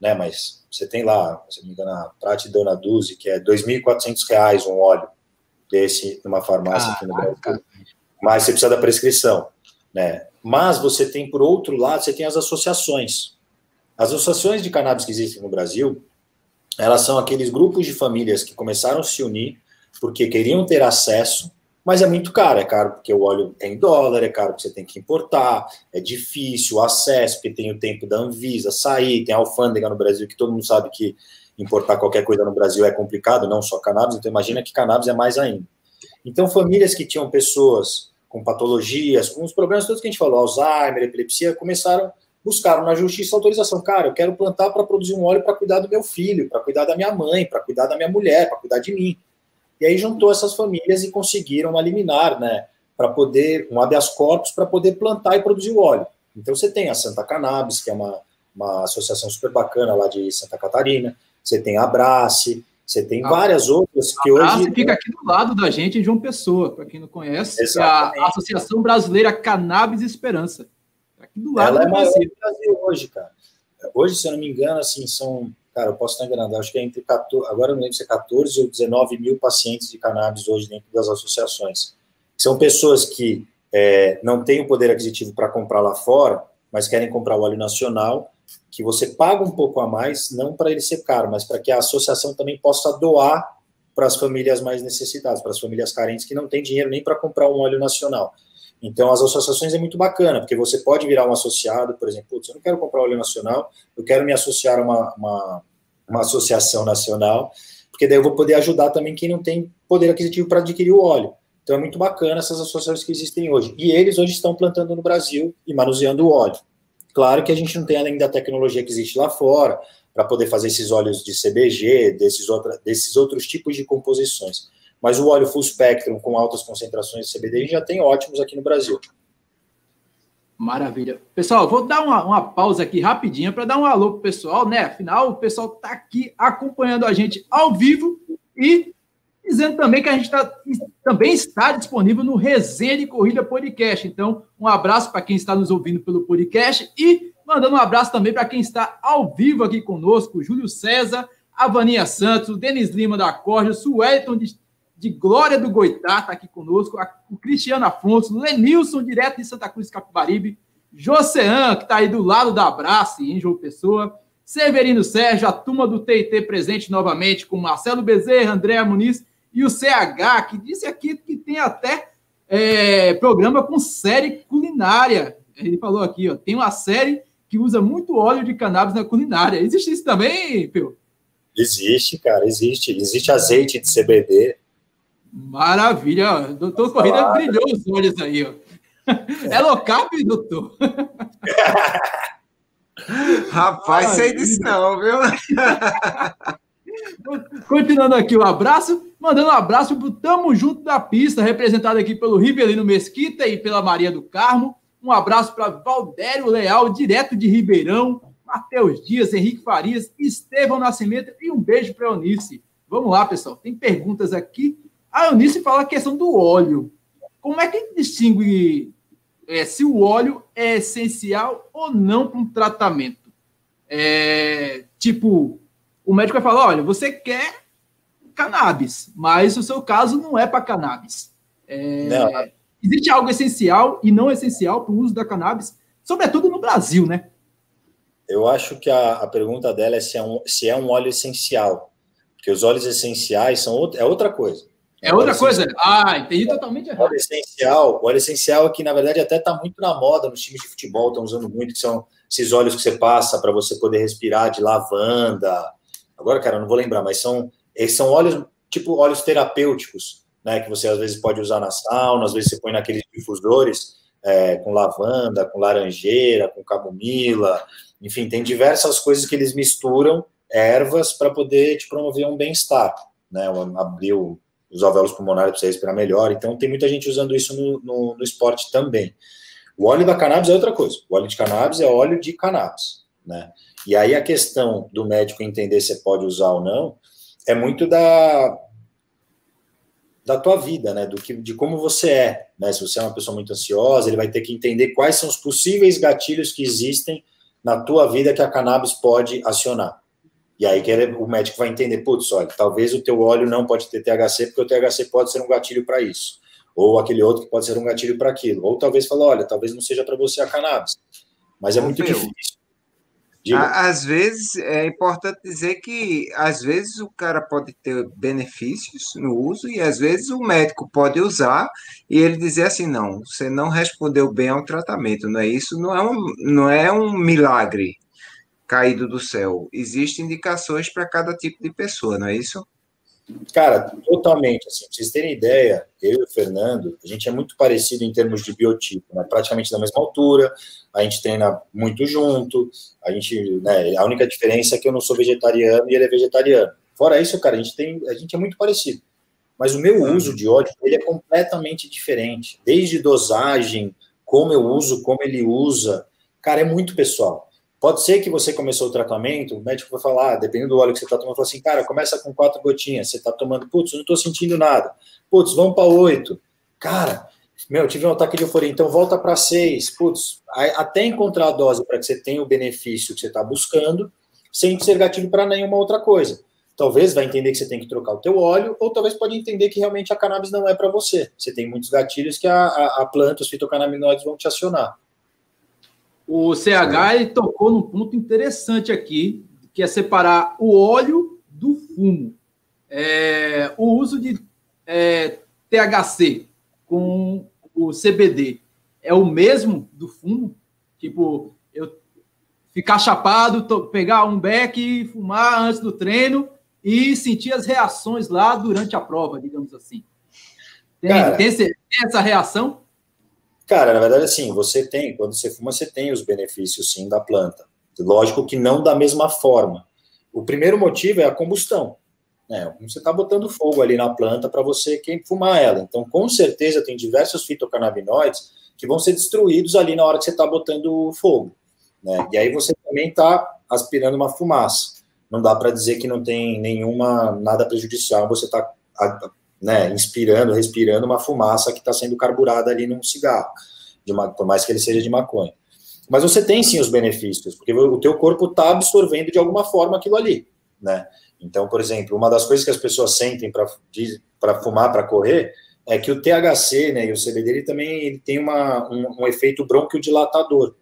né, mas você tem lá, se não me engano, a Prate Dona Duzi, que é R$ 2.400 um óleo desse numa farmácia ah, aqui no Brasil. Ah, mas você precisa da prescrição, né? Mas você tem, por outro lado, você tem as associações. As associações de cannabis que existem no Brasil, elas são aqueles grupos de famílias que começaram a se unir porque queriam ter acesso, mas é muito caro. É caro porque o óleo é em dólar, é caro porque você tem que importar, é difícil o acesso, porque tem o tempo da Anvisa sair, tem a alfândega no Brasil, que todo mundo sabe que importar qualquer coisa no Brasil é complicado, não só cannabis, então imagina que cannabis é mais ainda. Então, famílias que tinham pessoas com patologias, com os problemas todos que a gente falou, Alzheimer, epilepsia, começaram buscaram na justiça autorização. Cara, eu quero plantar para produzir um óleo para cuidar do meu filho, para cuidar da minha mãe, para cuidar da minha mulher, para cuidar de mim. E aí juntou essas famílias e conseguiram eliminar, né, para poder, um habeas corpus, para poder plantar e produzir o óleo. Então você tem a Santa Cannabis, que é uma, uma associação super bacana lá de Santa Catarina, você tem a Abrace, você tem várias outras que a hoje. fica aqui do lado da gente em João Pessoa, para quem não conhece, é a Associação Brasileira Cannabis Esperança. Do lado Ela é do Brasil hoje, cara. Hoje, se eu não me engano, assim, são. Cara, eu posso estar enganado, acho que é entre 14, agora eu não lembro se é 14 ou 19 mil pacientes de cannabis hoje dentro das associações. São pessoas que é, não têm o poder aquisitivo para comprar lá fora, mas querem comprar o óleo nacional, que você paga um pouco a mais, não para ele ser caro, mas para que a associação também possa doar para as famílias mais necessitadas, para as famílias carentes que não têm dinheiro nem para comprar um óleo nacional. Então, as associações é muito bacana, porque você pode virar um associado, por exemplo, eu não quero comprar óleo nacional, eu quero me associar a uma, uma, uma associação nacional, porque daí eu vou poder ajudar também quem não tem poder aquisitivo para adquirir o óleo. Então, é muito bacana essas associações que existem hoje. E eles hoje estão plantando no Brasil e manuseando o óleo. Claro que a gente não tem além da tecnologia que existe lá fora, para poder fazer esses óleos de CBG, desses, outra, desses outros tipos de composições. Mas o óleo full spectrum com altas concentrações de CBD já tem ótimos aqui no Brasil. Maravilha. Pessoal, vou dar uma, uma pausa aqui rapidinho para dar um alô pro pessoal, né? Afinal, o pessoal está aqui acompanhando a gente ao vivo e dizendo também que a gente tá, também está disponível no Resenha de Corrida Podcast. Então, um abraço para quem está nos ouvindo pelo podcast e mandando um abraço também para quem está ao vivo aqui conosco, Júlio César, a Vaninha Santos, Denis Lima da Corja, Suelton de de Glória do Goitá, está aqui conosco, o Cristiano Afonso, Lenilson, direto de Santa Cruz Capibaribe, Josean, que está aí do lado da Abraço, em João Pessoa, Severino Sérgio, a turma do TIT presente novamente, com Marcelo Bezerra, André Muniz e o CH, que disse aqui que tem até é, programa com série culinária. Ele falou aqui, ó, tem uma série que usa muito óleo de cannabis na culinária. Existe isso também, Pio? Existe, cara, existe. Existe azeite de CBD, Maravilha. Doutor Corrida claro. brilhou os olhos aí. Ó. É locap, doutor? Rapaz, sei disso não, viu? Continuando aqui o abraço, mandando um abraço pro Tamo Junto da Pista, representado aqui pelo Rivelino Mesquita e pela Maria do Carmo. Um abraço para Valdério Leal, direto de Ribeirão, Matheus Dias, Henrique Farias, Estevão Nascimento e um beijo para Eunice. Vamos lá, pessoal. Tem perguntas aqui a Eunice fala a questão do óleo. Como é que distingue é, se o óleo é essencial ou não para um tratamento? É, tipo, o médico vai falar: olha, você quer cannabis, mas o seu caso não é para cannabis. É, existe algo essencial e não essencial para o uso da cannabis, sobretudo no Brasil, né? Eu acho que a, a pergunta dela é se é, um, se é um óleo essencial, porque os óleos essenciais são é outra coisa. É outra coisa. Ah, entendi totalmente errado. O óleo essencial, o óleo essencial é que, na verdade, até está muito na moda nos times de futebol, estão usando muito, que são esses óleos que você passa para você poder respirar de lavanda. Agora, cara, não vou lembrar, mas são, eles são óleos, tipo óleos terapêuticos, né? Que você às vezes pode usar na sauna, às vezes você põe naqueles difusores é, com lavanda, com laranjeira, com camomila, enfim, tem diversas coisas que eles misturam, ervas, para poder te promover um bem-estar, né? Abrir os alvéolos pulmonares para você respirar melhor. Então, tem muita gente usando isso no, no, no esporte também. O óleo da cannabis é outra coisa. O óleo de cannabis é óleo de cannabis, né? E aí a questão do médico entender se pode usar ou não é muito da da tua vida, né? Do que de como você é, né? Se você é uma pessoa muito ansiosa, ele vai ter que entender quais são os possíveis gatilhos que existem na tua vida que a cannabis pode acionar. E aí que o médico vai entender, putz, olha, talvez o teu óleo não pode ter THC, porque o THC pode ser um gatilho para isso ou aquele outro que pode ser um gatilho para aquilo. Ou talvez falar, olha, talvez não seja para você a cannabis. Mas é muito difícil. Às vezes é importante dizer que às vezes o cara pode ter benefícios no uso e às vezes o médico pode usar e ele dizer assim não, você não respondeu bem ao tratamento, não é isso? Não é um, não é um milagre caído do céu. Existem indicações para cada tipo de pessoa, não é isso? Cara, totalmente. Assim, pra vocês terem ideia, eu e o Fernando, a gente é muito parecido em termos de biotipo, né? praticamente da mesma altura, a gente treina muito junto, a gente, né, a única diferença é que eu não sou vegetariano e ele é vegetariano. Fora isso, cara, a gente tem, a gente é muito parecido. Mas o meu uso de óleo, ele é completamente diferente. Desde dosagem, como eu uso, como ele usa, cara, é muito pessoal. Pode ser que você começou o tratamento, o médico vai falar, ah, dependendo do óleo que você está tomando, fala assim, cara, começa com quatro gotinhas, você está tomando, putz, não estou sentindo nada. Putz, vamos para oito. Cara, meu, tive um ataque de euforia, então volta para seis. Putz, até encontrar a dose para que você tenha o benefício que você está buscando, sem ser gatilho para nenhuma outra coisa. Talvez vai entender que você tem que trocar o teu óleo, ou talvez pode entender que realmente a cannabis não é para você. Você tem muitos gatilhos que a, a, a planta, os fitocannabinoides vão te acionar. O CH ele tocou num ponto interessante aqui, que é separar o óleo do fumo. É, o uso de é, THC com o CBD é o mesmo do fumo? Tipo, eu ficar chapado, pegar um beck e fumar antes do treino e sentir as reações lá durante a prova, digamos assim. Tem, Cara, tem, tem essa reação? Cara, na verdade, assim, você tem, quando você fuma, você tem os benefícios, sim, da planta. Lógico que não da mesma forma. O primeiro motivo é a combustão. Né? Você está botando fogo ali na planta para você quem fumar ela. Então, com certeza, tem diversos fitocannabinoides que vão ser destruídos ali na hora que você está botando fogo. Né? E aí você também está aspirando uma fumaça. Não dá para dizer que não tem nenhuma, nada prejudicial, você está né, inspirando, respirando uma fumaça que está sendo carburada ali num cigarro, uma, por mais que ele seja de maconha. Mas você tem sim os benefícios, porque o teu corpo está absorvendo de alguma forma aquilo ali, né? Então, por exemplo, uma das coisas que as pessoas sentem para fumar, para correr, é que o THC né, e o CBD ele também ele tem uma, um, um efeito bronquiodilatador.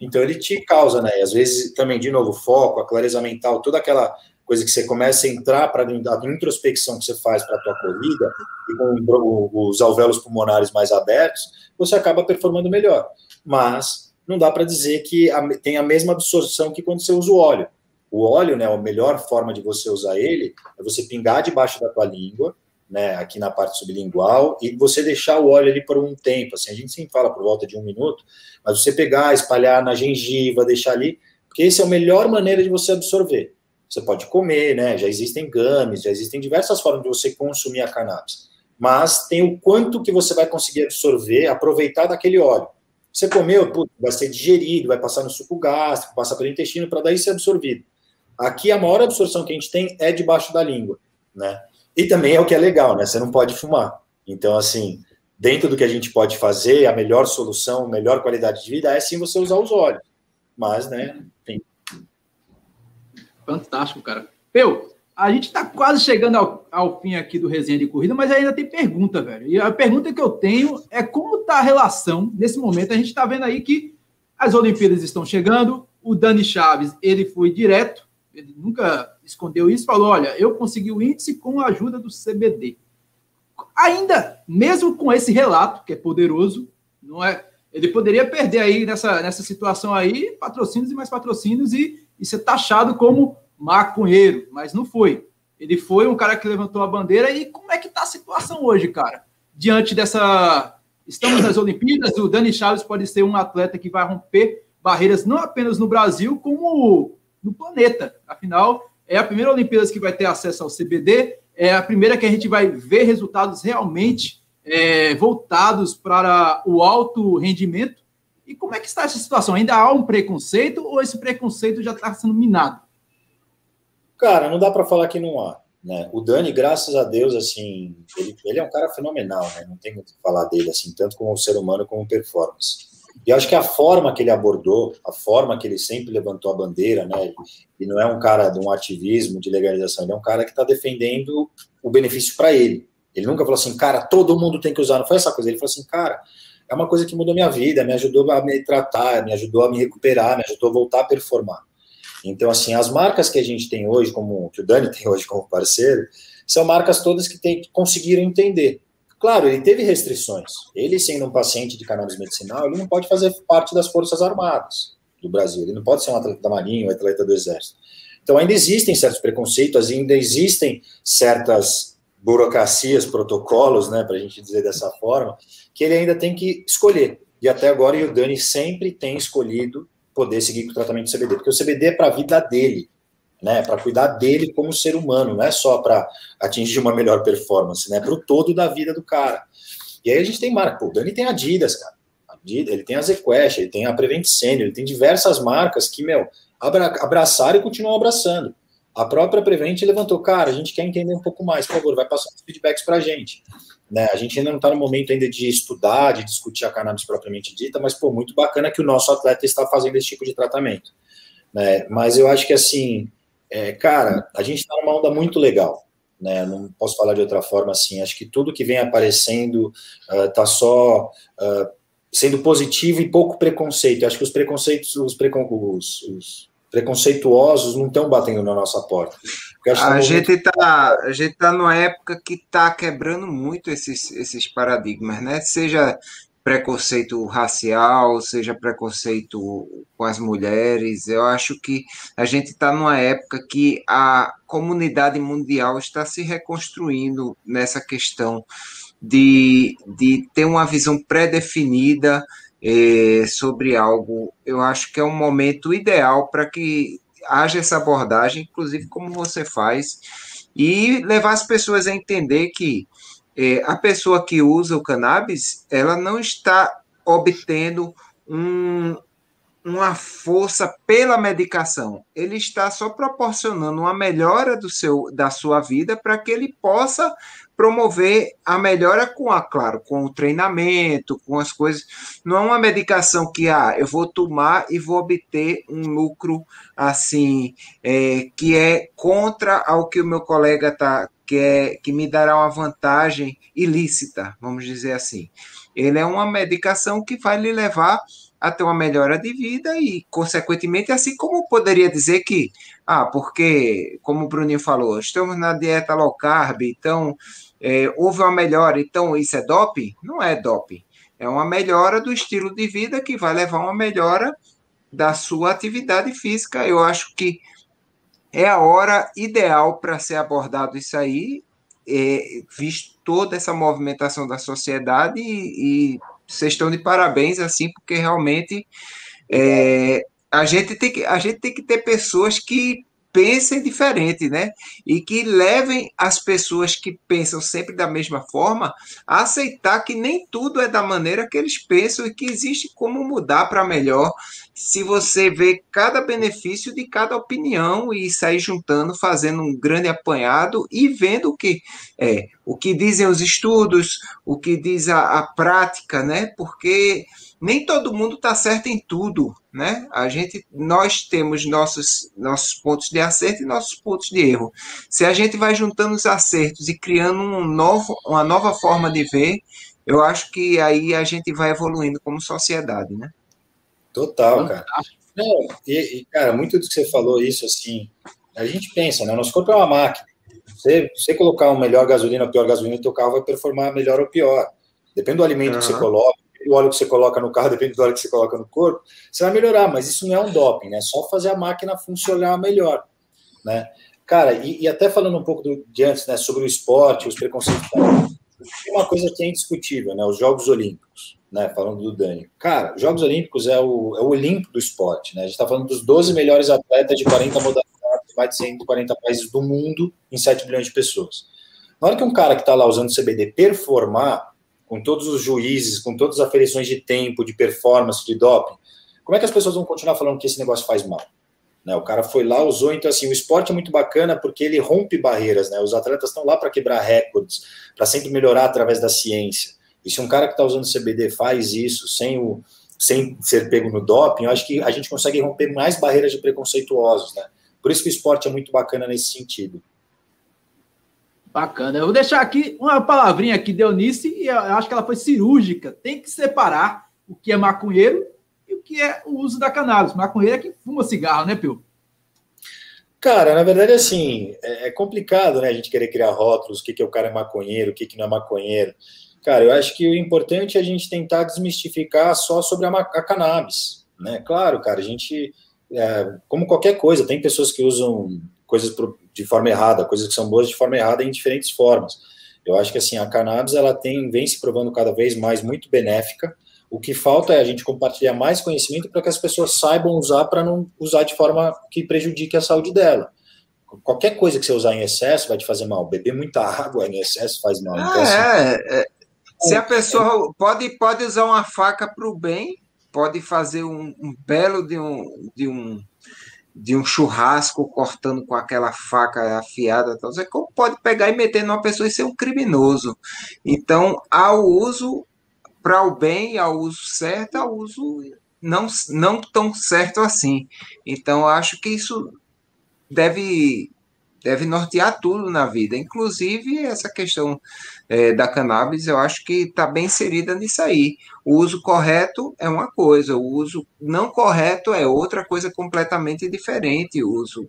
Então, ele te causa, né? E às vezes também, de novo, foco, a clareza mental, toda aquela coisa que você começa a entrar para a introspecção que você faz para a tua corrida, e com os alvéolos pulmonares mais abertos, você acaba performando melhor. Mas não dá para dizer que tem a mesma absorção que quando você usa o óleo. O óleo, né, a melhor forma de você usar ele é você pingar debaixo da tua língua, né, aqui na parte sublingual, e você deixar o óleo ali por um tempo. Assim, a gente sempre fala por volta de um minuto, mas você pegar, espalhar na gengiva, deixar ali, porque essa é a melhor maneira de você absorver. Você pode comer, né? Já existem gummies, já existem diversas formas de você consumir a cannabis. Mas tem o quanto que você vai conseguir absorver, aproveitar daquele óleo. Você comeu, putz, vai ser digerido, vai passar no suco gástrico, passa pelo intestino para daí ser absorvido. Aqui a maior absorção que a gente tem é debaixo da língua, né? E também é o que é legal, né? Você não pode fumar. Então, assim, dentro do que a gente pode fazer, a melhor solução, a melhor qualidade de vida é sim você usar os óleos. Mas, né, enfim, Fantástico, cara. Peu, a gente está quase chegando ao, ao, fim aqui do resenha de corrida, mas ainda tem pergunta, velho. E a pergunta que eu tenho é como está a relação nesse momento. A gente está vendo aí que as Olimpíadas estão chegando. O Dani Chaves, ele foi direto, ele nunca escondeu isso, falou: olha, eu consegui o índice com a ajuda do CBD. ainda, mesmo com esse relato, que é poderoso, não é? Ele poderia perder aí nessa, nessa situação aí patrocínios e mais patrocínios e, e ser taxado como maconheiro, mas não foi. Ele foi um cara que levantou a bandeira e como é que tá a situação hoje, cara? Diante dessa. Estamos nas Olimpíadas, o Dani Chaves pode ser um atleta que vai romper barreiras não apenas no Brasil, como no planeta. Afinal, é a primeira Olimpíadas que vai ter acesso ao CBD, é a primeira que a gente vai ver resultados realmente é, voltados para o alto rendimento. E como é que está essa situação? Ainda há um preconceito ou esse preconceito já está sendo minado? Cara, não dá para falar que não há. Né? O Dani, graças a Deus, assim, ele, ele é um cara fenomenal, né? não tem muito que falar dele, assim, tanto como ser humano como performance. E acho que a forma que ele abordou, a forma que ele sempre levantou a bandeira, né? E não é um cara de um ativismo de legalização, ele é um cara que está defendendo o benefício para ele. Ele nunca falou assim, cara, todo mundo tem que usar. Não foi essa coisa. Ele falou assim, cara, é uma coisa que mudou minha vida, me ajudou a me tratar, me ajudou a me recuperar, me ajudou a voltar a performar. Então, assim, as marcas que a gente tem hoje, como que o Dani tem hoje como parceiro, são marcas todas que, tem, que conseguiram entender Claro, ele teve restrições. Ele, sendo um paciente de cannabis medicinal, ele não pode fazer parte das Forças Armadas do Brasil. Ele não pode ser um atleta da Marinha, um atleta do Exército. Então, ainda existem certos preconceitos, ainda existem certas burocracias, protocolos, né, para a gente dizer dessa forma, que ele ainda tem que escolher. E até agora, o Dani sempre tem escolhido poder seguir com o tratamento do CBD, porque o CBD é para a vida dele né? Para cuidar dele como ser humano, não é só para atingir uma melhor performance, né? Para o todo da vida do cara. E aí a gente tem marca, pô, o Dani tem Adidas, cara. Ele tem a ZQuest, ele tem a Prevent Senior, ele tem diversas marcas que, meu, abra, abraçaram e continuam abraçando. A própria Prevent levantou, cara, a gente quer entender um pouco mais, por favor, vai passar os feedbacks para a gente. Né, a gente ainda não está no momento ainda de estudar, de discutir a cannabis propriamente dita, mas, pô, muito bacana que o nosso atleta está fazendo esse tipo de tratamento. Né? Mas eu acho que, assim, é, cara, a gente está numa onda muito legal. Né, não posso falar de outra forma assim. Acho que tudo que vem aparecendo está uh, só uh, sendo positivo e pouco preconceito. Acho que os preconceitos, os, precon os, os preconceituosos não estão batendo na nossa porta. A, gente está a gente tá numa época que está quebrando muito esses, esses paradigmas, né? Seja preconceito racial, seja preconceito com as mulheres. Eu acho que a gente está numa época que a comunidade mundial está se reconstruindo nessa questão de, de ter uma visão pré-definida eh, sobre algo. Eu acho que é um momento ideal para que haja essa abordagem, inclusive como você faz, e levar as pessoas a entender que é, a pessoa que usa o cannabis, ela não está obtendo um, uma força pela medicação. Ele está só proporcionando uma melhora do seu, da sua vida para que ele possa promover a melhora com a, claro, com o treinamento, com as coisas. Não é uma medicação que ah, eu vou tomar e vou obter um lucro assim é, que é contra ao que o meu colega está que, é, que me dará uma vantagem ilícita, vamos dizer assim. Ele é uma medicação que vai lhe levar a ter uma melhora de vida e, consequentemente, assim como poderia dizer que, ah, porque, como o Bruninho falou, estamos na dieta low carb, então é, houve uma melhora, então isso é doping? Não é doping. É uma melhora do estilo de vida que vai levar a uma melhora da sua atividade física. Eu acho que é a hora ideal para ser abordado isso aí, é, visto toda essa movimentação da sociedade e, e vocês estão de parabéns assim, porque realmente é, a gente tem que a gente tem que ter pessoas que pensem diferente, né? E que levem as pessoas que pensam sempre da mesma forma a aceitar que nem tudo é da maneira que eles pensam e que existe como mudar para melhor se você vê cada benefício de cada opinião e sair juntando, fazendo um grande apanhado e vendo o que é, o que dizem os estudos, o que diz a, a prática, né? Porque nem todo mundo está certo em tudo, né? A gente, nós temos nossos, nossos pontos de acerto e nossos pontos de erro. Se a gente vai juntando os acertos e criando um novo, uma nova forma de ver, eu acho que aí a gente vai evoluindo como sociedade, né? Total, cara. Não, e, e, cara, muito do que você falou isso, assim, a gente pensa, né? Nosso corpo é uma máquina. Você, você colocar uma melhor gasolina ou pior gasolina, o teu carro vai performar melhor ou pior. Depende do alimento uhum. que você coloca, do óleo que você coloca no carro, depende do óleo que você coloca no corpo, você vai melhorar, mas isso não é um doping, né? É só fazer a máquina funcionar melhor, né? Cara, e, e até falando um pouco do, de antes, né, sobre o esporte, os preconceitos, uma coisa que é indiscutível, né? Os Jogos Olímpicos, né? Falando do Dani. Cara, os Jogos Olímpicos é o, é o Olimpo do esporte, né? A gente está falando dos 12 melhores atletas de 40 modalidades, mais de 140 países do mundo, em 7 bilhões de pessoas. Na hora que um cara que está lá usando CBD performar, com todos os juízes, com todas as aferições de tempo, de performance, de doping, como é que as pessoas vão continuar falando que esse negócio faz mal? Né? O cara foi lá, usou, então assim, o esporte é muito bacana porque ele rompe barreiras, né? Os atletas estão lá para quebrar recordes, para sempre melhorar através da ciência. E se um cara que está usando CBD faz isso sem o sem ser pego no doping, eu acho que a gente consegue romper mais barreiras de preconceituosos, né? Por isso que o esporte é muito bacana nesse sentido. Bacana. Eu vou deixar aqui uma palavrinha que deu nisso e eu acho que ela foi cirúrgica. Tem que separar o que é maconheiro que é o uso da cannabis. Maconheiro é que fuma cigarro, né, Pio? Cara, na verdade, assim, é, é complicado, né, a gente querer criar rótulos, o que, que é o cara é maconheiro, o que, que não é maconheiro. Cara, eu acho que o importante é a gente tentar desmistificar só sobre a, a cannabis, né? Claro, cara, a gente, é, como qualquer coisa, tem pessoas que usam coisas de forma errada, coisas que são boas de forma errada em diferentes formas. Eu acho que, assim, a cannabis, ela tem, vem se provando cada vez mais muito benéfica, o que falta é a gente compartilhar mais conhecimento para que as pessoas saibam usar para não usar de forma que prejudique a saúde dela. Qualquer coisa que você usar em excesso vai te fazer mal. Beber muita água em excesso faz mal. Então, assim, é, é, se a pessoa pode, pode usar uma faca para o bem, pode fazer um, um, belo de um, de um de um churrasco cortando com aquela faca afiada, você pode pegar e meter numa pessoa e ser um criminoso. Então, ao uso para o bem, ao uso certo, ao uso não, não tão certo assim. Então, acho que isso deve, deve nortear tudo na vida, inclusive essa questão é, da cannabis, eu acho que está bem inserida nisso aí. O uso correto é uma coisa, o uso não correto é outra coisa completamente diferente. O uso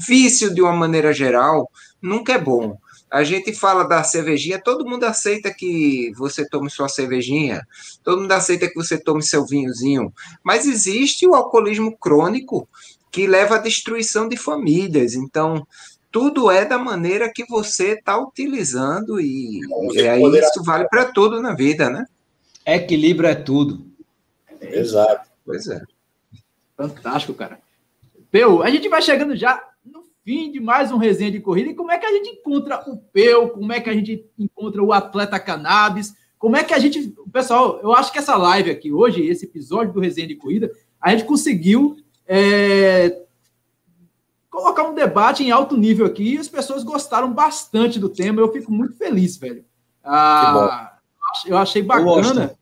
vício, de uma maneira geral, nunca é bom. A gente fala da cervejinha, todo mundo aceita que você tome sua cervejinha, todo mundo aceita que você tome seu vinhozinho, mas existe o alcoolismo crônico que leva à destruição de famílias. Então, tudo é da maneira que você está utilizando e, e aí isso vale para tudo na vida, né? Equilíbrio é tudo. Exato. Pois é. Fantástico, cara. Peu, a gente vai chegando já fim de mais um resenha de corrida. E como é que a gente encontra o Peu? Como é que a gente encontra o atleta cannabis? Como é que a gente. Pessoal, eu acho que essa live aqui hoje, esse episódio do resenha de corrida, a gente conseguiu é, colocar um debate em alto nível aqui e as pessoas gostaram bastante do tema. Eu fico muito feliz, velho. Ah, eu achei bacana.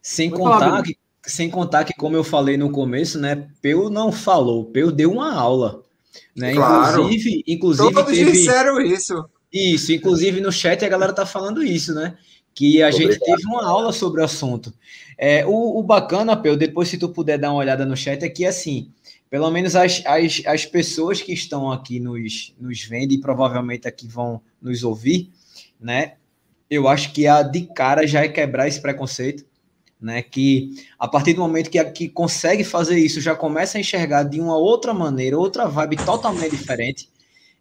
Sem contar, que, sem contar que, como eu falei no começo, né? Peu não falou, Peu deu uma aula. Né? Claro. Inclusive, inclusive Todos teve... disseram isso. Isso, inclusive no chat a galera tá falando isso, né? Que a Obrigado. gente teve uma aula sobre o assunto. É, o, o bacana, Peu, depois se tu puder dar uma olhada no chat, é que assim, pelo menos as, as, as pessoas que estão aqui nos, nos vendo e provavelmente aqui vão nos ouvir, né? Eu acho que a de cara já é quebrar esse preconceito né? Que a partir do momento que, que consegue fazer isso, já começa a enxergar de uma outra maneira, outra vibe totalmente diferente,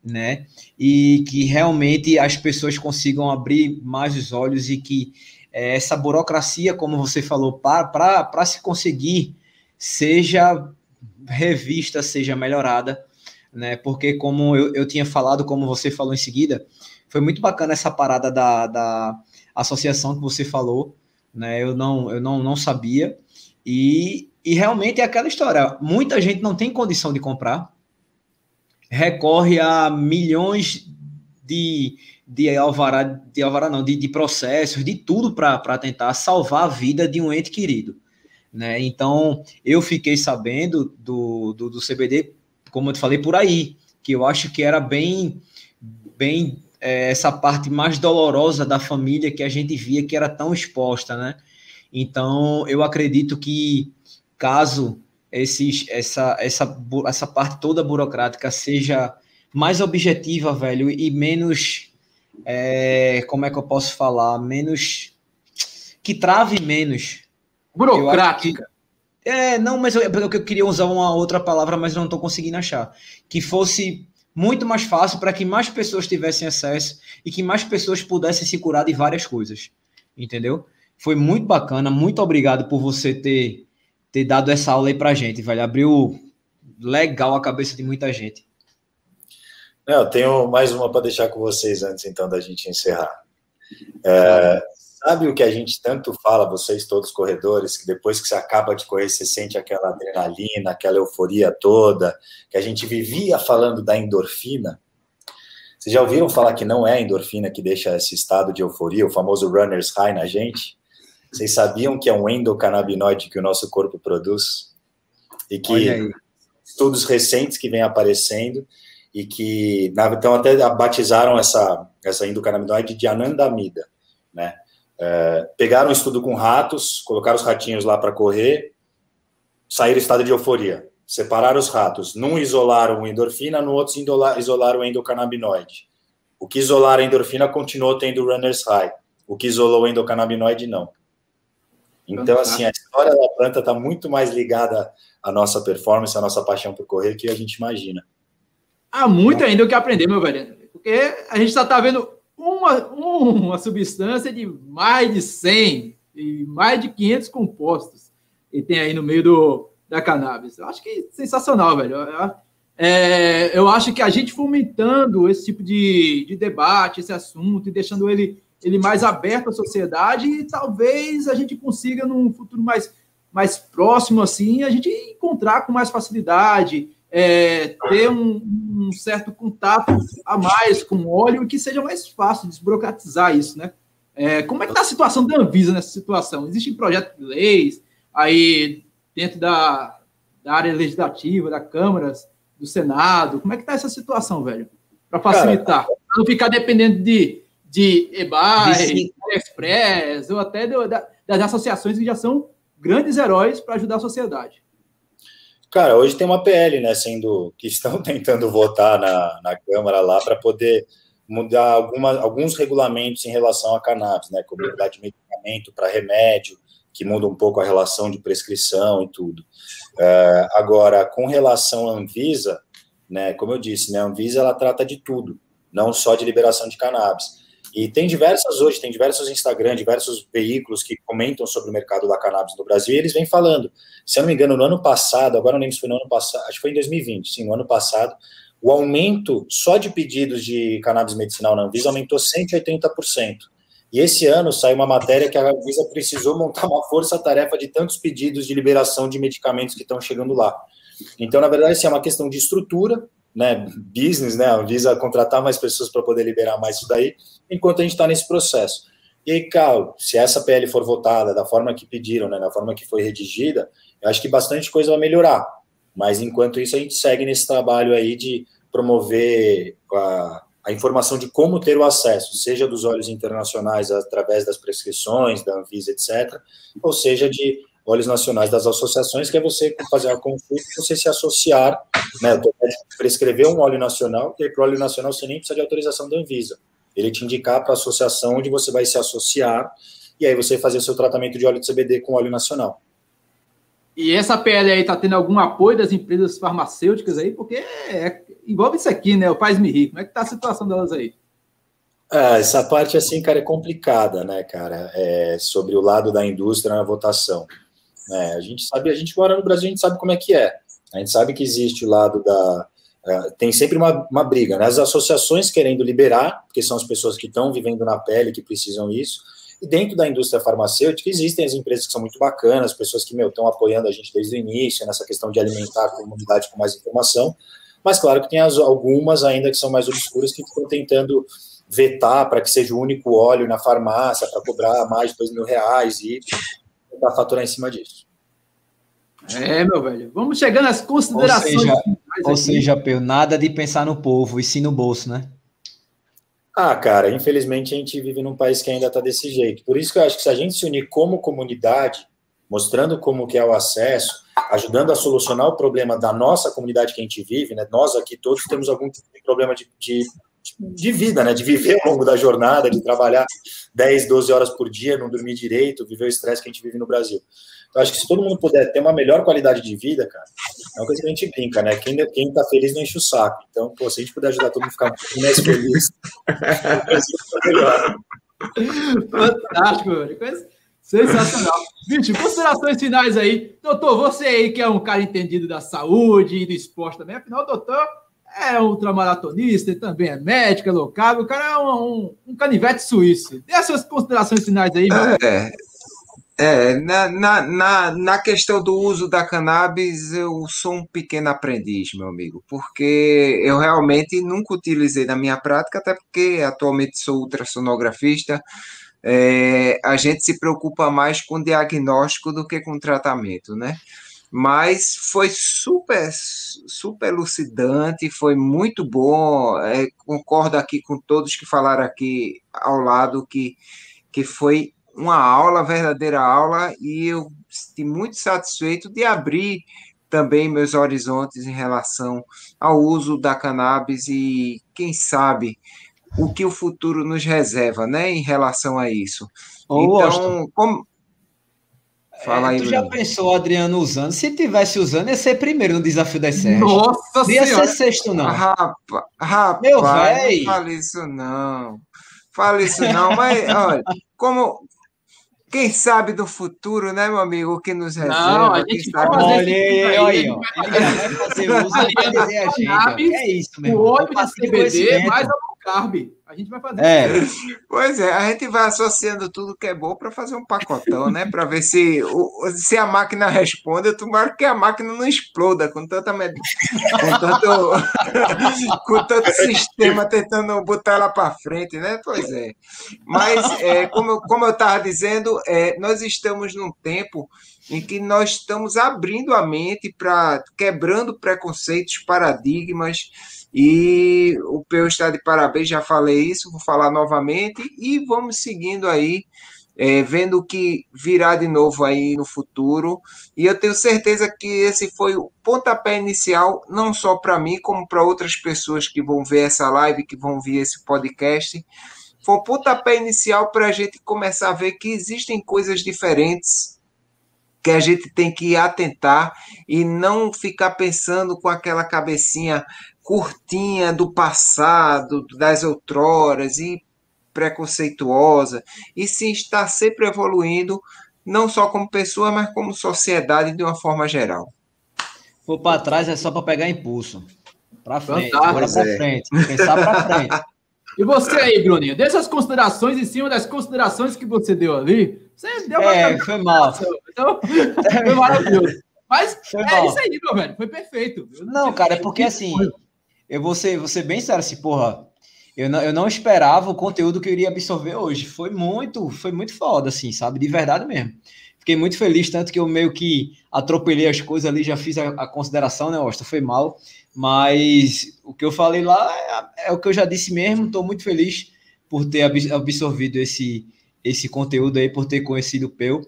né? E que realmente as pessoas consigam abrir mais os olhos e que é, essa burocracia, como você falou, para se conseguir, seja revista, seja melhorada, né? Porque, como eu, eu tinha falado, como você falou em seguida, foi muito bacana essa parada da, da associação que você falou, né? Eu não, eu não, não sabia. E, e realmente é aquela história. Muita gente não tem condição de comprar, recorre a milhões de, de alvará, de alvará não, de, de processos, de tudo para tentar salvar a vida de um ente querido. Né? Então, eu fiquei sabendo do, do, do CBD, como eu te falei, por aí, que eu acho que era bem, bem é, essa parte mais dolorosa da família que a gente via que era tão exposta, né? Então, eu acredito que caso esses, essa, essa, essa parte toda burocrática seja mais objetiva, velho, e menos. É, como é que eu posso falar? Menos. Que trave menos. Burocrática. Que, é, não, mas eu, eu queria usar uma outra palavra, mas não estou conseguindo achar. Que fosse muito mais fácil para que mais pessoas tivessem acesso e que mais pessoas pudessem se curar de várias coisas. Entendeu? Foi muito bacana. Muito obrigado por você ter, ter dado essa aula aí para gente, velho. Abriu legal a cabeça de muita gente. Não, eu tenho mais uma para deixar com vocês antes, então, da gente encerrar. É, sabe o que a gente tanto fala, vocês todos corredores, que depois que você acaba de correr, você sente aquela adrenalina, aquela euforia toda, que a gente vivia falando da endorfina? Vocês já ouviram falar que não é a endorfina que deixa esse estado de euforia, o famoso runner's high na gente? Vocês sabiam que é um endocannabinoide que o nosso corpo produz? E que estudos recentes que vêm aparecendo e que então até batizaram essa essa endocannabinoide de anandamida, né? É, pegaram um estudo com ratos, colocaram os ratinhos lá para correr, saíram estado de euforia. Separaram os ratos. Num isolaram endorfina, no outro isolaram o endocannabinoide. O que isolaram a endorfina continuou tendo runner's high. O que isolou o endocannabinoide, não. Então, assim, a história da planta está muito mais ligada à nossa performance, à nossa paixão por correr, que a gente imagina. Há muito ainda o que aprender, meu velho. Porque a gente só está vendo uma, uma substância de mais de 100 e mais de 500 compostos e tem aí no meio do, da cannabis. Eu acho que sensacional, velho. É, eu acho que a gente fomentando esse tipo de, de debate, esse assunto, e deixando ele, ele mais aberto à sociedade, e talvez a gente consiga, num futuro mais, mais próximo, assim, a gente encontrar com mais facilidade é, ter um, um, certo contato a mais com o óleo e que seja mais fácil desburocratizar isso, né? É, como é que está a situação da Anvisa nessa situação? Existem projetos de leis aí dentro da, da área legislativa, da Câmara, do Senado? Como é que está essa situação, velho? Para facilitar, para não ficar dependendo de, de EBAI, Express, ou até do, da, das associações que já são grandes heróis para ajudar a sociedade. Cara, hoje tem uma PL, né, sendo que estão tentando votar na, na Câmara lá para poder mudar alguma, alguns regulamentos em relação a cannabis, né, como mudar de medicamento para remédio, que muda um pouco a relação de prescrição e tudo. É, agora, com relação à Anvisa, né, como eu disse, né, a Anvisa ela trata de tudo, não só de liberação de cannabis. E tem diversas hoje, tem diversos Instagram, diversos veículos que comentam sobre o mercado da cannabis no Brasil e eles vêm falando. Se eu não me engano, no ano passado, agora não lembro se foi no ano passado, acho que foi em 2020, sim, no ano passado, o aumento só de pedidos de cannabis medicinal na Anvisa aumentou 180%. E esse ano saiu uma matéria que a Anvisa precisou montar uma força-tarefa de tantos pedidos de liberação de medicamentos que estão chegando lá. Então, na verdade, assim, é uma questão de estrutura, né, business, né, a contratar mais pessoas para poder liberar mais isso daí, enquanto a gente está nesse processo. E aí, Carl, se essa PL for votada da forma que pediram, né, da forma que foi redigida, eu acho que bastante coisa vai melhorar. Mas enquanto isso, a gente segue nesse trabalho aí de promover a, a informação de como ter o acesso, seja dos olhos internacionais através das prescrições, da Anvisa, etc., ou seja, de olhos nacionais das associações, que é você fazer uma consulta, você se associar, né, prescrever um óleo nacional, e para o óleo nacional você nem precisa de autorização da Anvisa. Ele te indicar para a associação onde você vai se associar, e aí você fazer seu tratamento de óleo de CBD com óleo nacional. E essa PL aí está tendo algum apoio das empresas farmacêuticas aí? Porque é, envolve isso aqui, né? O Faz Me Rir. Como é que está a situação delas aí? É, essa parte, assim, cara, é complicada, né, cara? É, sobre o lado da indústria na votação. É, a gente sabe, a gente mora no Brasil, a gente sabe como é que é. A gente sabe que existe o lado da. É, tem sempre uma, uma briga, né? As associações querendo liberar, porque são as pessoas que estão vivendo na pele, que precisam isso. E dentro da indústria farmacêutica existem as empresas que são muito bacanas, pessoas que estão apoiando a gente desde o início nessa questão de alimentar a comunidade com mais informação. Mas claro que tem as, algumas ainda que são mais obscuras que estão tentando vetar para que seja o único óleo na farmácia para cobrar mais de dois mil reais e tentar faturar em cima disso. É, meu velho. Vamos chegando às considerações. Ou seja, ou seja nada de pensar no povo, e sim no bolso, né? Ah, cara, infelizmente a gente vive num país que ainda está desse jeito. Por isso que eu acho que se a gente se unir como comunidade, mostrando como que é o acesso, ajudando a solucionar o problema da nossa comunidade que a gente vive, né? Nós aqui todos temos algum tipo problema de, de, de vida, né? De viver ao longo da jornada, de trabalhar 10, 12 horas por dia, não dormir direito, viver o estresse que a gente vive no Brasil. Então, acho que se todo mundo puder ter uma melhor qualidade de vida, cara, é uma coisa que a gente brinca, né? Quem, quem tá feliz não enche o saco. Então, pô, se a gente puder ajudar todo mundo a ficar mais feliz, fica melhor. Fantástico, velho. Sensacional. Vixe, considerações finais aí. Doutor, você aí que é um cara entendido da saúde e do esporte também, afinal, doutor é ultramaratonista, e também é médico, é o cara é um, um, um canivete suíço. Dê as suas considerações finais aí, meu. É, é na, na, na, na questão do uso da cannabis, eu sou um pequeno aprendiz, meu amigo, porque eu realmente nunca utilizei na minha prática, até porque atualmente sou ultrassonografista, é, a gente se preocupa mais com diagnóstico do que com tratamento, né? Mas foi super, super lucidante, foi muito bom. É, concordo aqui com todos que falaram aqui ao lado que, que foi uma aula, verdadeira aula, e eu estive muito satisfeito de abrir também meus horizontes em relação ao uso da cannabis e, quem sabe, o que o futuro nos reserva, né, em relação a isso. Ô, então, como... Fala é, aí, tu já pensou, Adriano, usando? Se tivesse usando, ia ser primeiro no desafio das serras. Nossa não ia ser sexto, não. Rapaz, rapaz Meu velho. Não fale isso, não. Fale isso, não. Mas, olha, como, quem sabe do futuro, né, meu amigo? O que nos reserva? Não, a gente vai fazer olha aí, olha ó. Ele vai fazer uso vai dizer a gente. É isso mesmo. O óleo de CBD mais a carb. A gente vai fazer. É. Pois é, a gente vai associando tudo que é bom para fazer um pacotão, né? Para ver se, o, se a máquina responde. Eu tomara que a máquina não exploda com tanta med... com tanto, com tanto sistema tentando botar ela para frente, né? Pois é. Mas, é, como, como eu estava dizendo, é, nós estamos num tempo em que nós estamos abrindo a mente para quebrando preconceitos, paradigmas e o Peu está de parabéns, já falei isso, vou falar novamente, e vamos seguindo aí, é, vendo o que virá de novo aí no futuro. E eu tenho certeza que esse foi o pontapé inicial, não só para mim, como para outras pessoas que vão ver essa live, que vão ver esse podcast. Foi o pontapé inicial para a gente começar a ver que existem coisas diferentes que a gente tem que atentar e não ficar pensando com aquela cabecinha curtinha do passado, das outroras e preconceituosa, e sim estar sempre evoluindo, não só como pessoa, mas como sociedade de uma forma geral. For para trás é só para pegar impulso. Para frente, para é. frente, pensar para frente. E você aí, Bruninho, dessas considerações em cima das considerações que você deu ali, você deu uma É, foi mal. Então, foi maravilhoso. Mas foi é mal. isso aí, meu velho, foi perfeito. Não, cara, é porque assim, eu vou ser, vou ser bem sério assim, porra. Eu não, eu não esperava o conteúdo que eu iria absorver hoje. Foi muito, foi muito foda, assim, sabe? De verdade mesmo. Fiquei muito feliz, tanto que eu meio que atropelei as coisas ali, já fiz a, a consideração, né, Osta? Foi mal. Mas o que eu falei lá é, é o que eu já disse mesmo. Estou muito feliz por ter absorvido esse, esse conteúdo aí, por ter conhecido o Peu.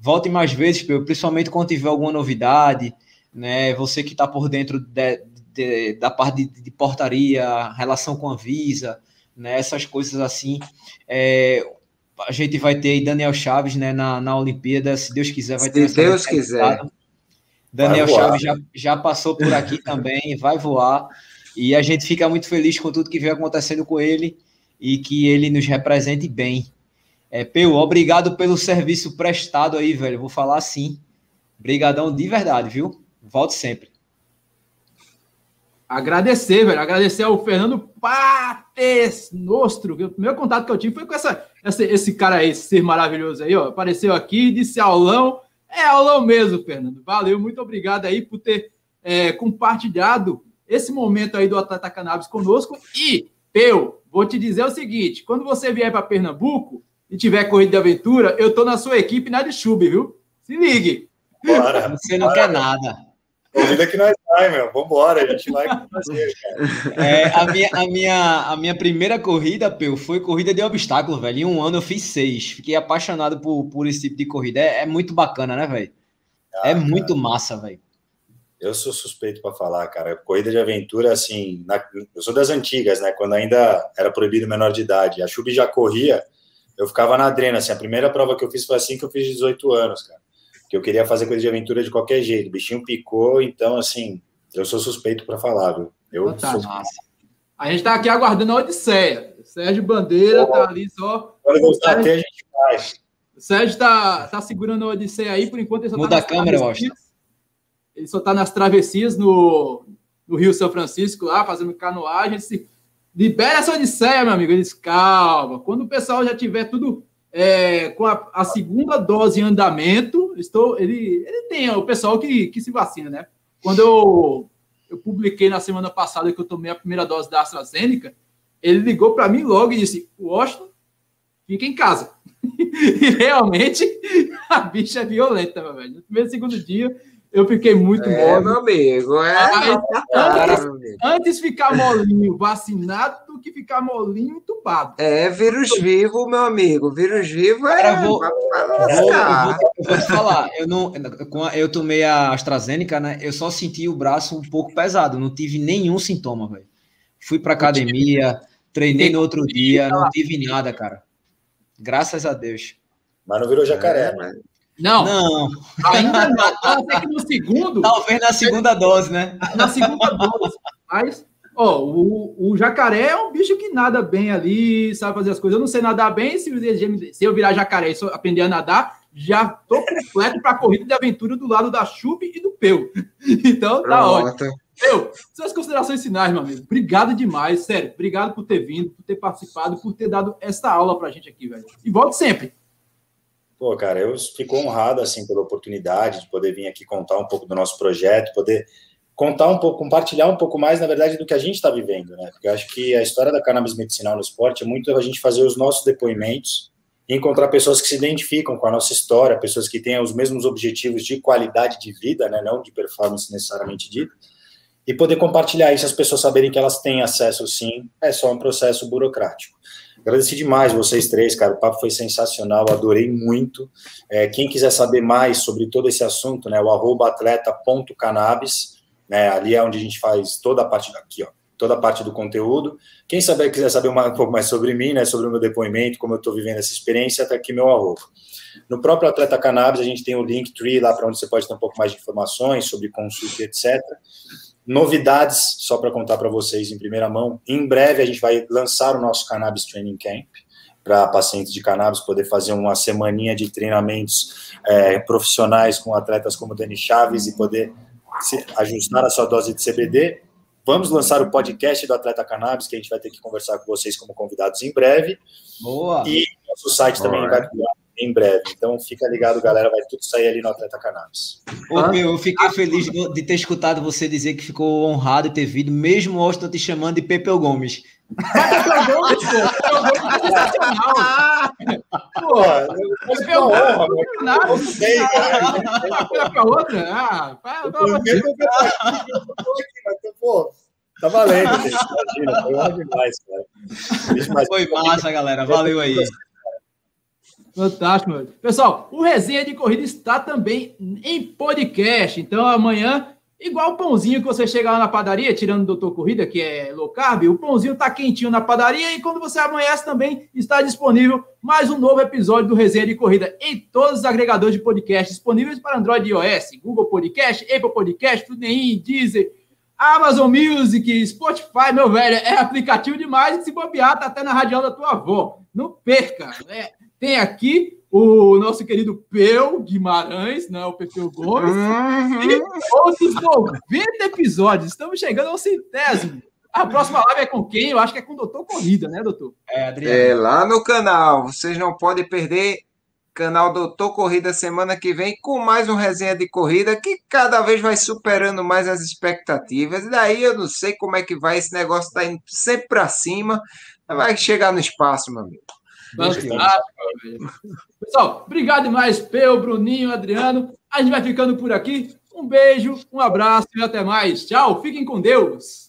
Volte mais vezes, Peu, principalmente quando tiver alguma novidade, né? Você que está por dentro de, de, da parte de, de, portaria, relação com a Visa, né, essas coisas assim. É, a gente vai ter aí Daniel Chaves né, na, na Olimpíada, se Deus quiser, vai ter. Se Deus quiser. Daniel Chaves já, já passou por aqui também, vai voar. E a gente fica muito feliz com tudo que vem acontecendo com ele e que ele nos represente bem. É, Peu, obrigado pelo serviço prestado aí, velho. Vou falar assim. Obrigadão de verdade, viu? Volte sempre. Agradecer, velho. Agradecer ao Fernando Pates Nostro. O primeiro contato que eu tive foi com essa, essa, esse cara aí, esse ser maravilhoso aí, ó. Apareceu aqui, disse aulão. É aulão mesmo, Fernando. Valeu, muito obrigado aí por ter é, compartilhado esse momento aí do Atleta Cannabis conosco. E, eu vou te dizer o seguinte: quando você vier para Pernambuco e tiver corrida de aventura, eu tô na sua equipe na de Chube, viu? Se ligue. Bora, você não bora. quer nada. Convida que nós vai, meu. Vambora, a gente vai fazer, cara. É, a, minha, a, minha, a minha primeira corrida, Peu, foi corrida de obstáculo, velho. Em um ano eu fiz seis. Fiquei apaixonado por, por esse tipo de corrida. É, é muito bacana, né, velho? Ah, é muito massa, velho. Eu sou suspeito para falar, cara. Corrida de aventura, assim, na, eu sou das antigas, né? Quando ainda era proibido menor de idade. A Chubi já corria, eu ficava na adrena, assim. A primeira prova que eu fiz foi assim que eu fiz 18 anos, cara. Que eu queria fazer coisa de aventura de qualquer jeito. O bichinho picou, então, assim, eu sou suspeito para falar, viu? Eu tá, sou... A gente tá aqui aguardando a Odisseia. Sérgio Bandeira tá ali só. Quando voltar Sérgio... a gente faz. O Sérgio tá, tá segurando a Odisseia aí, por enquanto ele só Muda tá a câmera, eu acho. Ele só tá nas travessias no, no Rio São Francisco, lá, fazendo canoagem. Se libera essa Odisseia, meu amigo. Eles, calma. Quando o pessoal já tiver tudo é, com a, a, segunda dose em andamento, estou, ele, ele tem o pessoal que, que se vacina, né? Quando eu, eu publiquei na semana passada que eu tomei a primeira dose da AstraZeneca, ele ligou para mim logo e disse: Washington, fica em casa. e realmente a bicha é violenta, meu velho. No primeiro segundo dia, eu fiquei muito é, mole. meu amigo. É, antes, antes ficar molinho vacinado do que ficar molinho entubado. É, vírus vivo, meu amigo. Vírus vivo é. Cara, vou, vou, eu, vou, vou te falar, eu, não, eu tomei a AstraZeneca, né? Eu só senti o braço um pouco pesado, não tive nenhum sintoma, velho. Fui pra academia, treinei no outro dia, não tive nada, cara. Graças a Deus. Mas não virou jacaré, é, né? Não. Não. Ainda não. Pode ser que no segundo. Talvez na segunda dose, né? Na segunda dose. Mas, ó, o, o jacaré é um bicho que nada bem ali, sabe fazer as coisas. Eu não sei nadar bem. Se, se eu virar jacaré e aprender a nadar, já tô completo para a corrida de aventura do lado da Chup e do Peu. Então, tá ótimo. Eu, suas considerações finais, meu amigo. Obrigado demais, sério. Obrigado por ter vindo, por ter participado, por ter dado essa aula pra gente aqui, velho. E volte sempre. Pô, cara, eu fico honrado assim pela oportunidade de poder vir aqui contar um pouco do nosso projeto, poder contar um pouco, compartilhar um pouco mais, na verdade, do que a gente está vivendo, né? Porque eu acho que a história da cannabis medicinal no esporte é muito a gente fazer os nossos depoimentos encontrar pessoas que se identificam com a nossa história, pessoas que tenham os mesmos objetivos de qualidade de vida, né? Não de performance necessariamente dita, e poder compartilhar isso, as pessoas saberem que elas têm acesso sim, é só um processo burocrático. Agradeci demais vocês três, cara. O papo foi sensacional, adorei muito. É, quem quiser saber mais sobre todo esse assunto, né, o arroba atleta.cannabis, né, ali é onde a gente faz toda a parte daqui, ó, toda a parte do conteúdo. Quem saber, quiser saber um pouco mais sobre mim, né, sobre o meu depoimento, como eu estou vivendo essa experiência, tá aqui meu arroba. No próprio Atleta Cannabis, a gente tem o Linktree lá para onde você pode ter um pouco mais de informações sobre consulta, etc novidades, só para contar para vocês em primeira mão. Em breve a gente vai lançar o nosso Cannabis Training Camp para pacientes de cannabis poder fazer uma semaninha de treinamentos é, profissionais com atletas como Dani Chaves e poder se, ajustar a sua dose de CBD. Vamos lançar o podcast do Atleta Cannabis, que a gente vai ter que conversar com vocês como convidados em breve. Boa! E nosso site Boa. também vai em breve. Então fica ligado, galera, vai tudo sair ali no Atleta Cannabis. Ô, meu, eu fiquei feliz de ter escutado você dizer que ficou honrado de ter vindo, mesmo o Austin te chamando de Pepeu Gomes. Pepeu Gomes, pô, Pepeu Gomes é não sei, cara. Pra outra? Ah, pô, tá valendo, Imagina, foi demais, cara. Foi massa, galera. Valeu aí. Fantástico, meu. Pessoal, o Resenha de Corrida está também em podcast. Então, amanhã, igual o pãozinho que você chega lá na padaria, tirando o Doutor Corrida, que é low carb, o pãozinho está quentinho na padaria e quando você amanhece também está disponível mais um novo episódio do Resenha de Corrida em todos os agregadores de podcast disponíveis para Android e iOS, Google Podcast, Apple Podcast, TuneIn, Deezer, Amazon Music, Spotify, meu velho, é aplicativo demais e se bobear, tá até na radial da tua avó. Não perca, né? Tem aqui o nosso querido Peu Guimarães, né, o Pepeu Gomes, uhum. e outros 90 episódios. Estamos chegando ao centésimo. A próxima live é com quem? Eu acho que é com o Doutor Corrida, né, doutor? É, Adriano. É, lá no canal. Vocês não podem perder. Canal Doutor Corrida semana que vem com mais um resenha de corrida que cada vez vai superando mais as expectativas. E daí eu não sei como é que vai. Esse negócio tá indo sempre para cima. Vai chegar no espaço, meu amigo. Pessoal, obrigado demais, Peu, Bruninho, Adriano. A gente vai ficando por aqui. Um beijo, um abraço e até mais. Tchau, fiquem com Deus.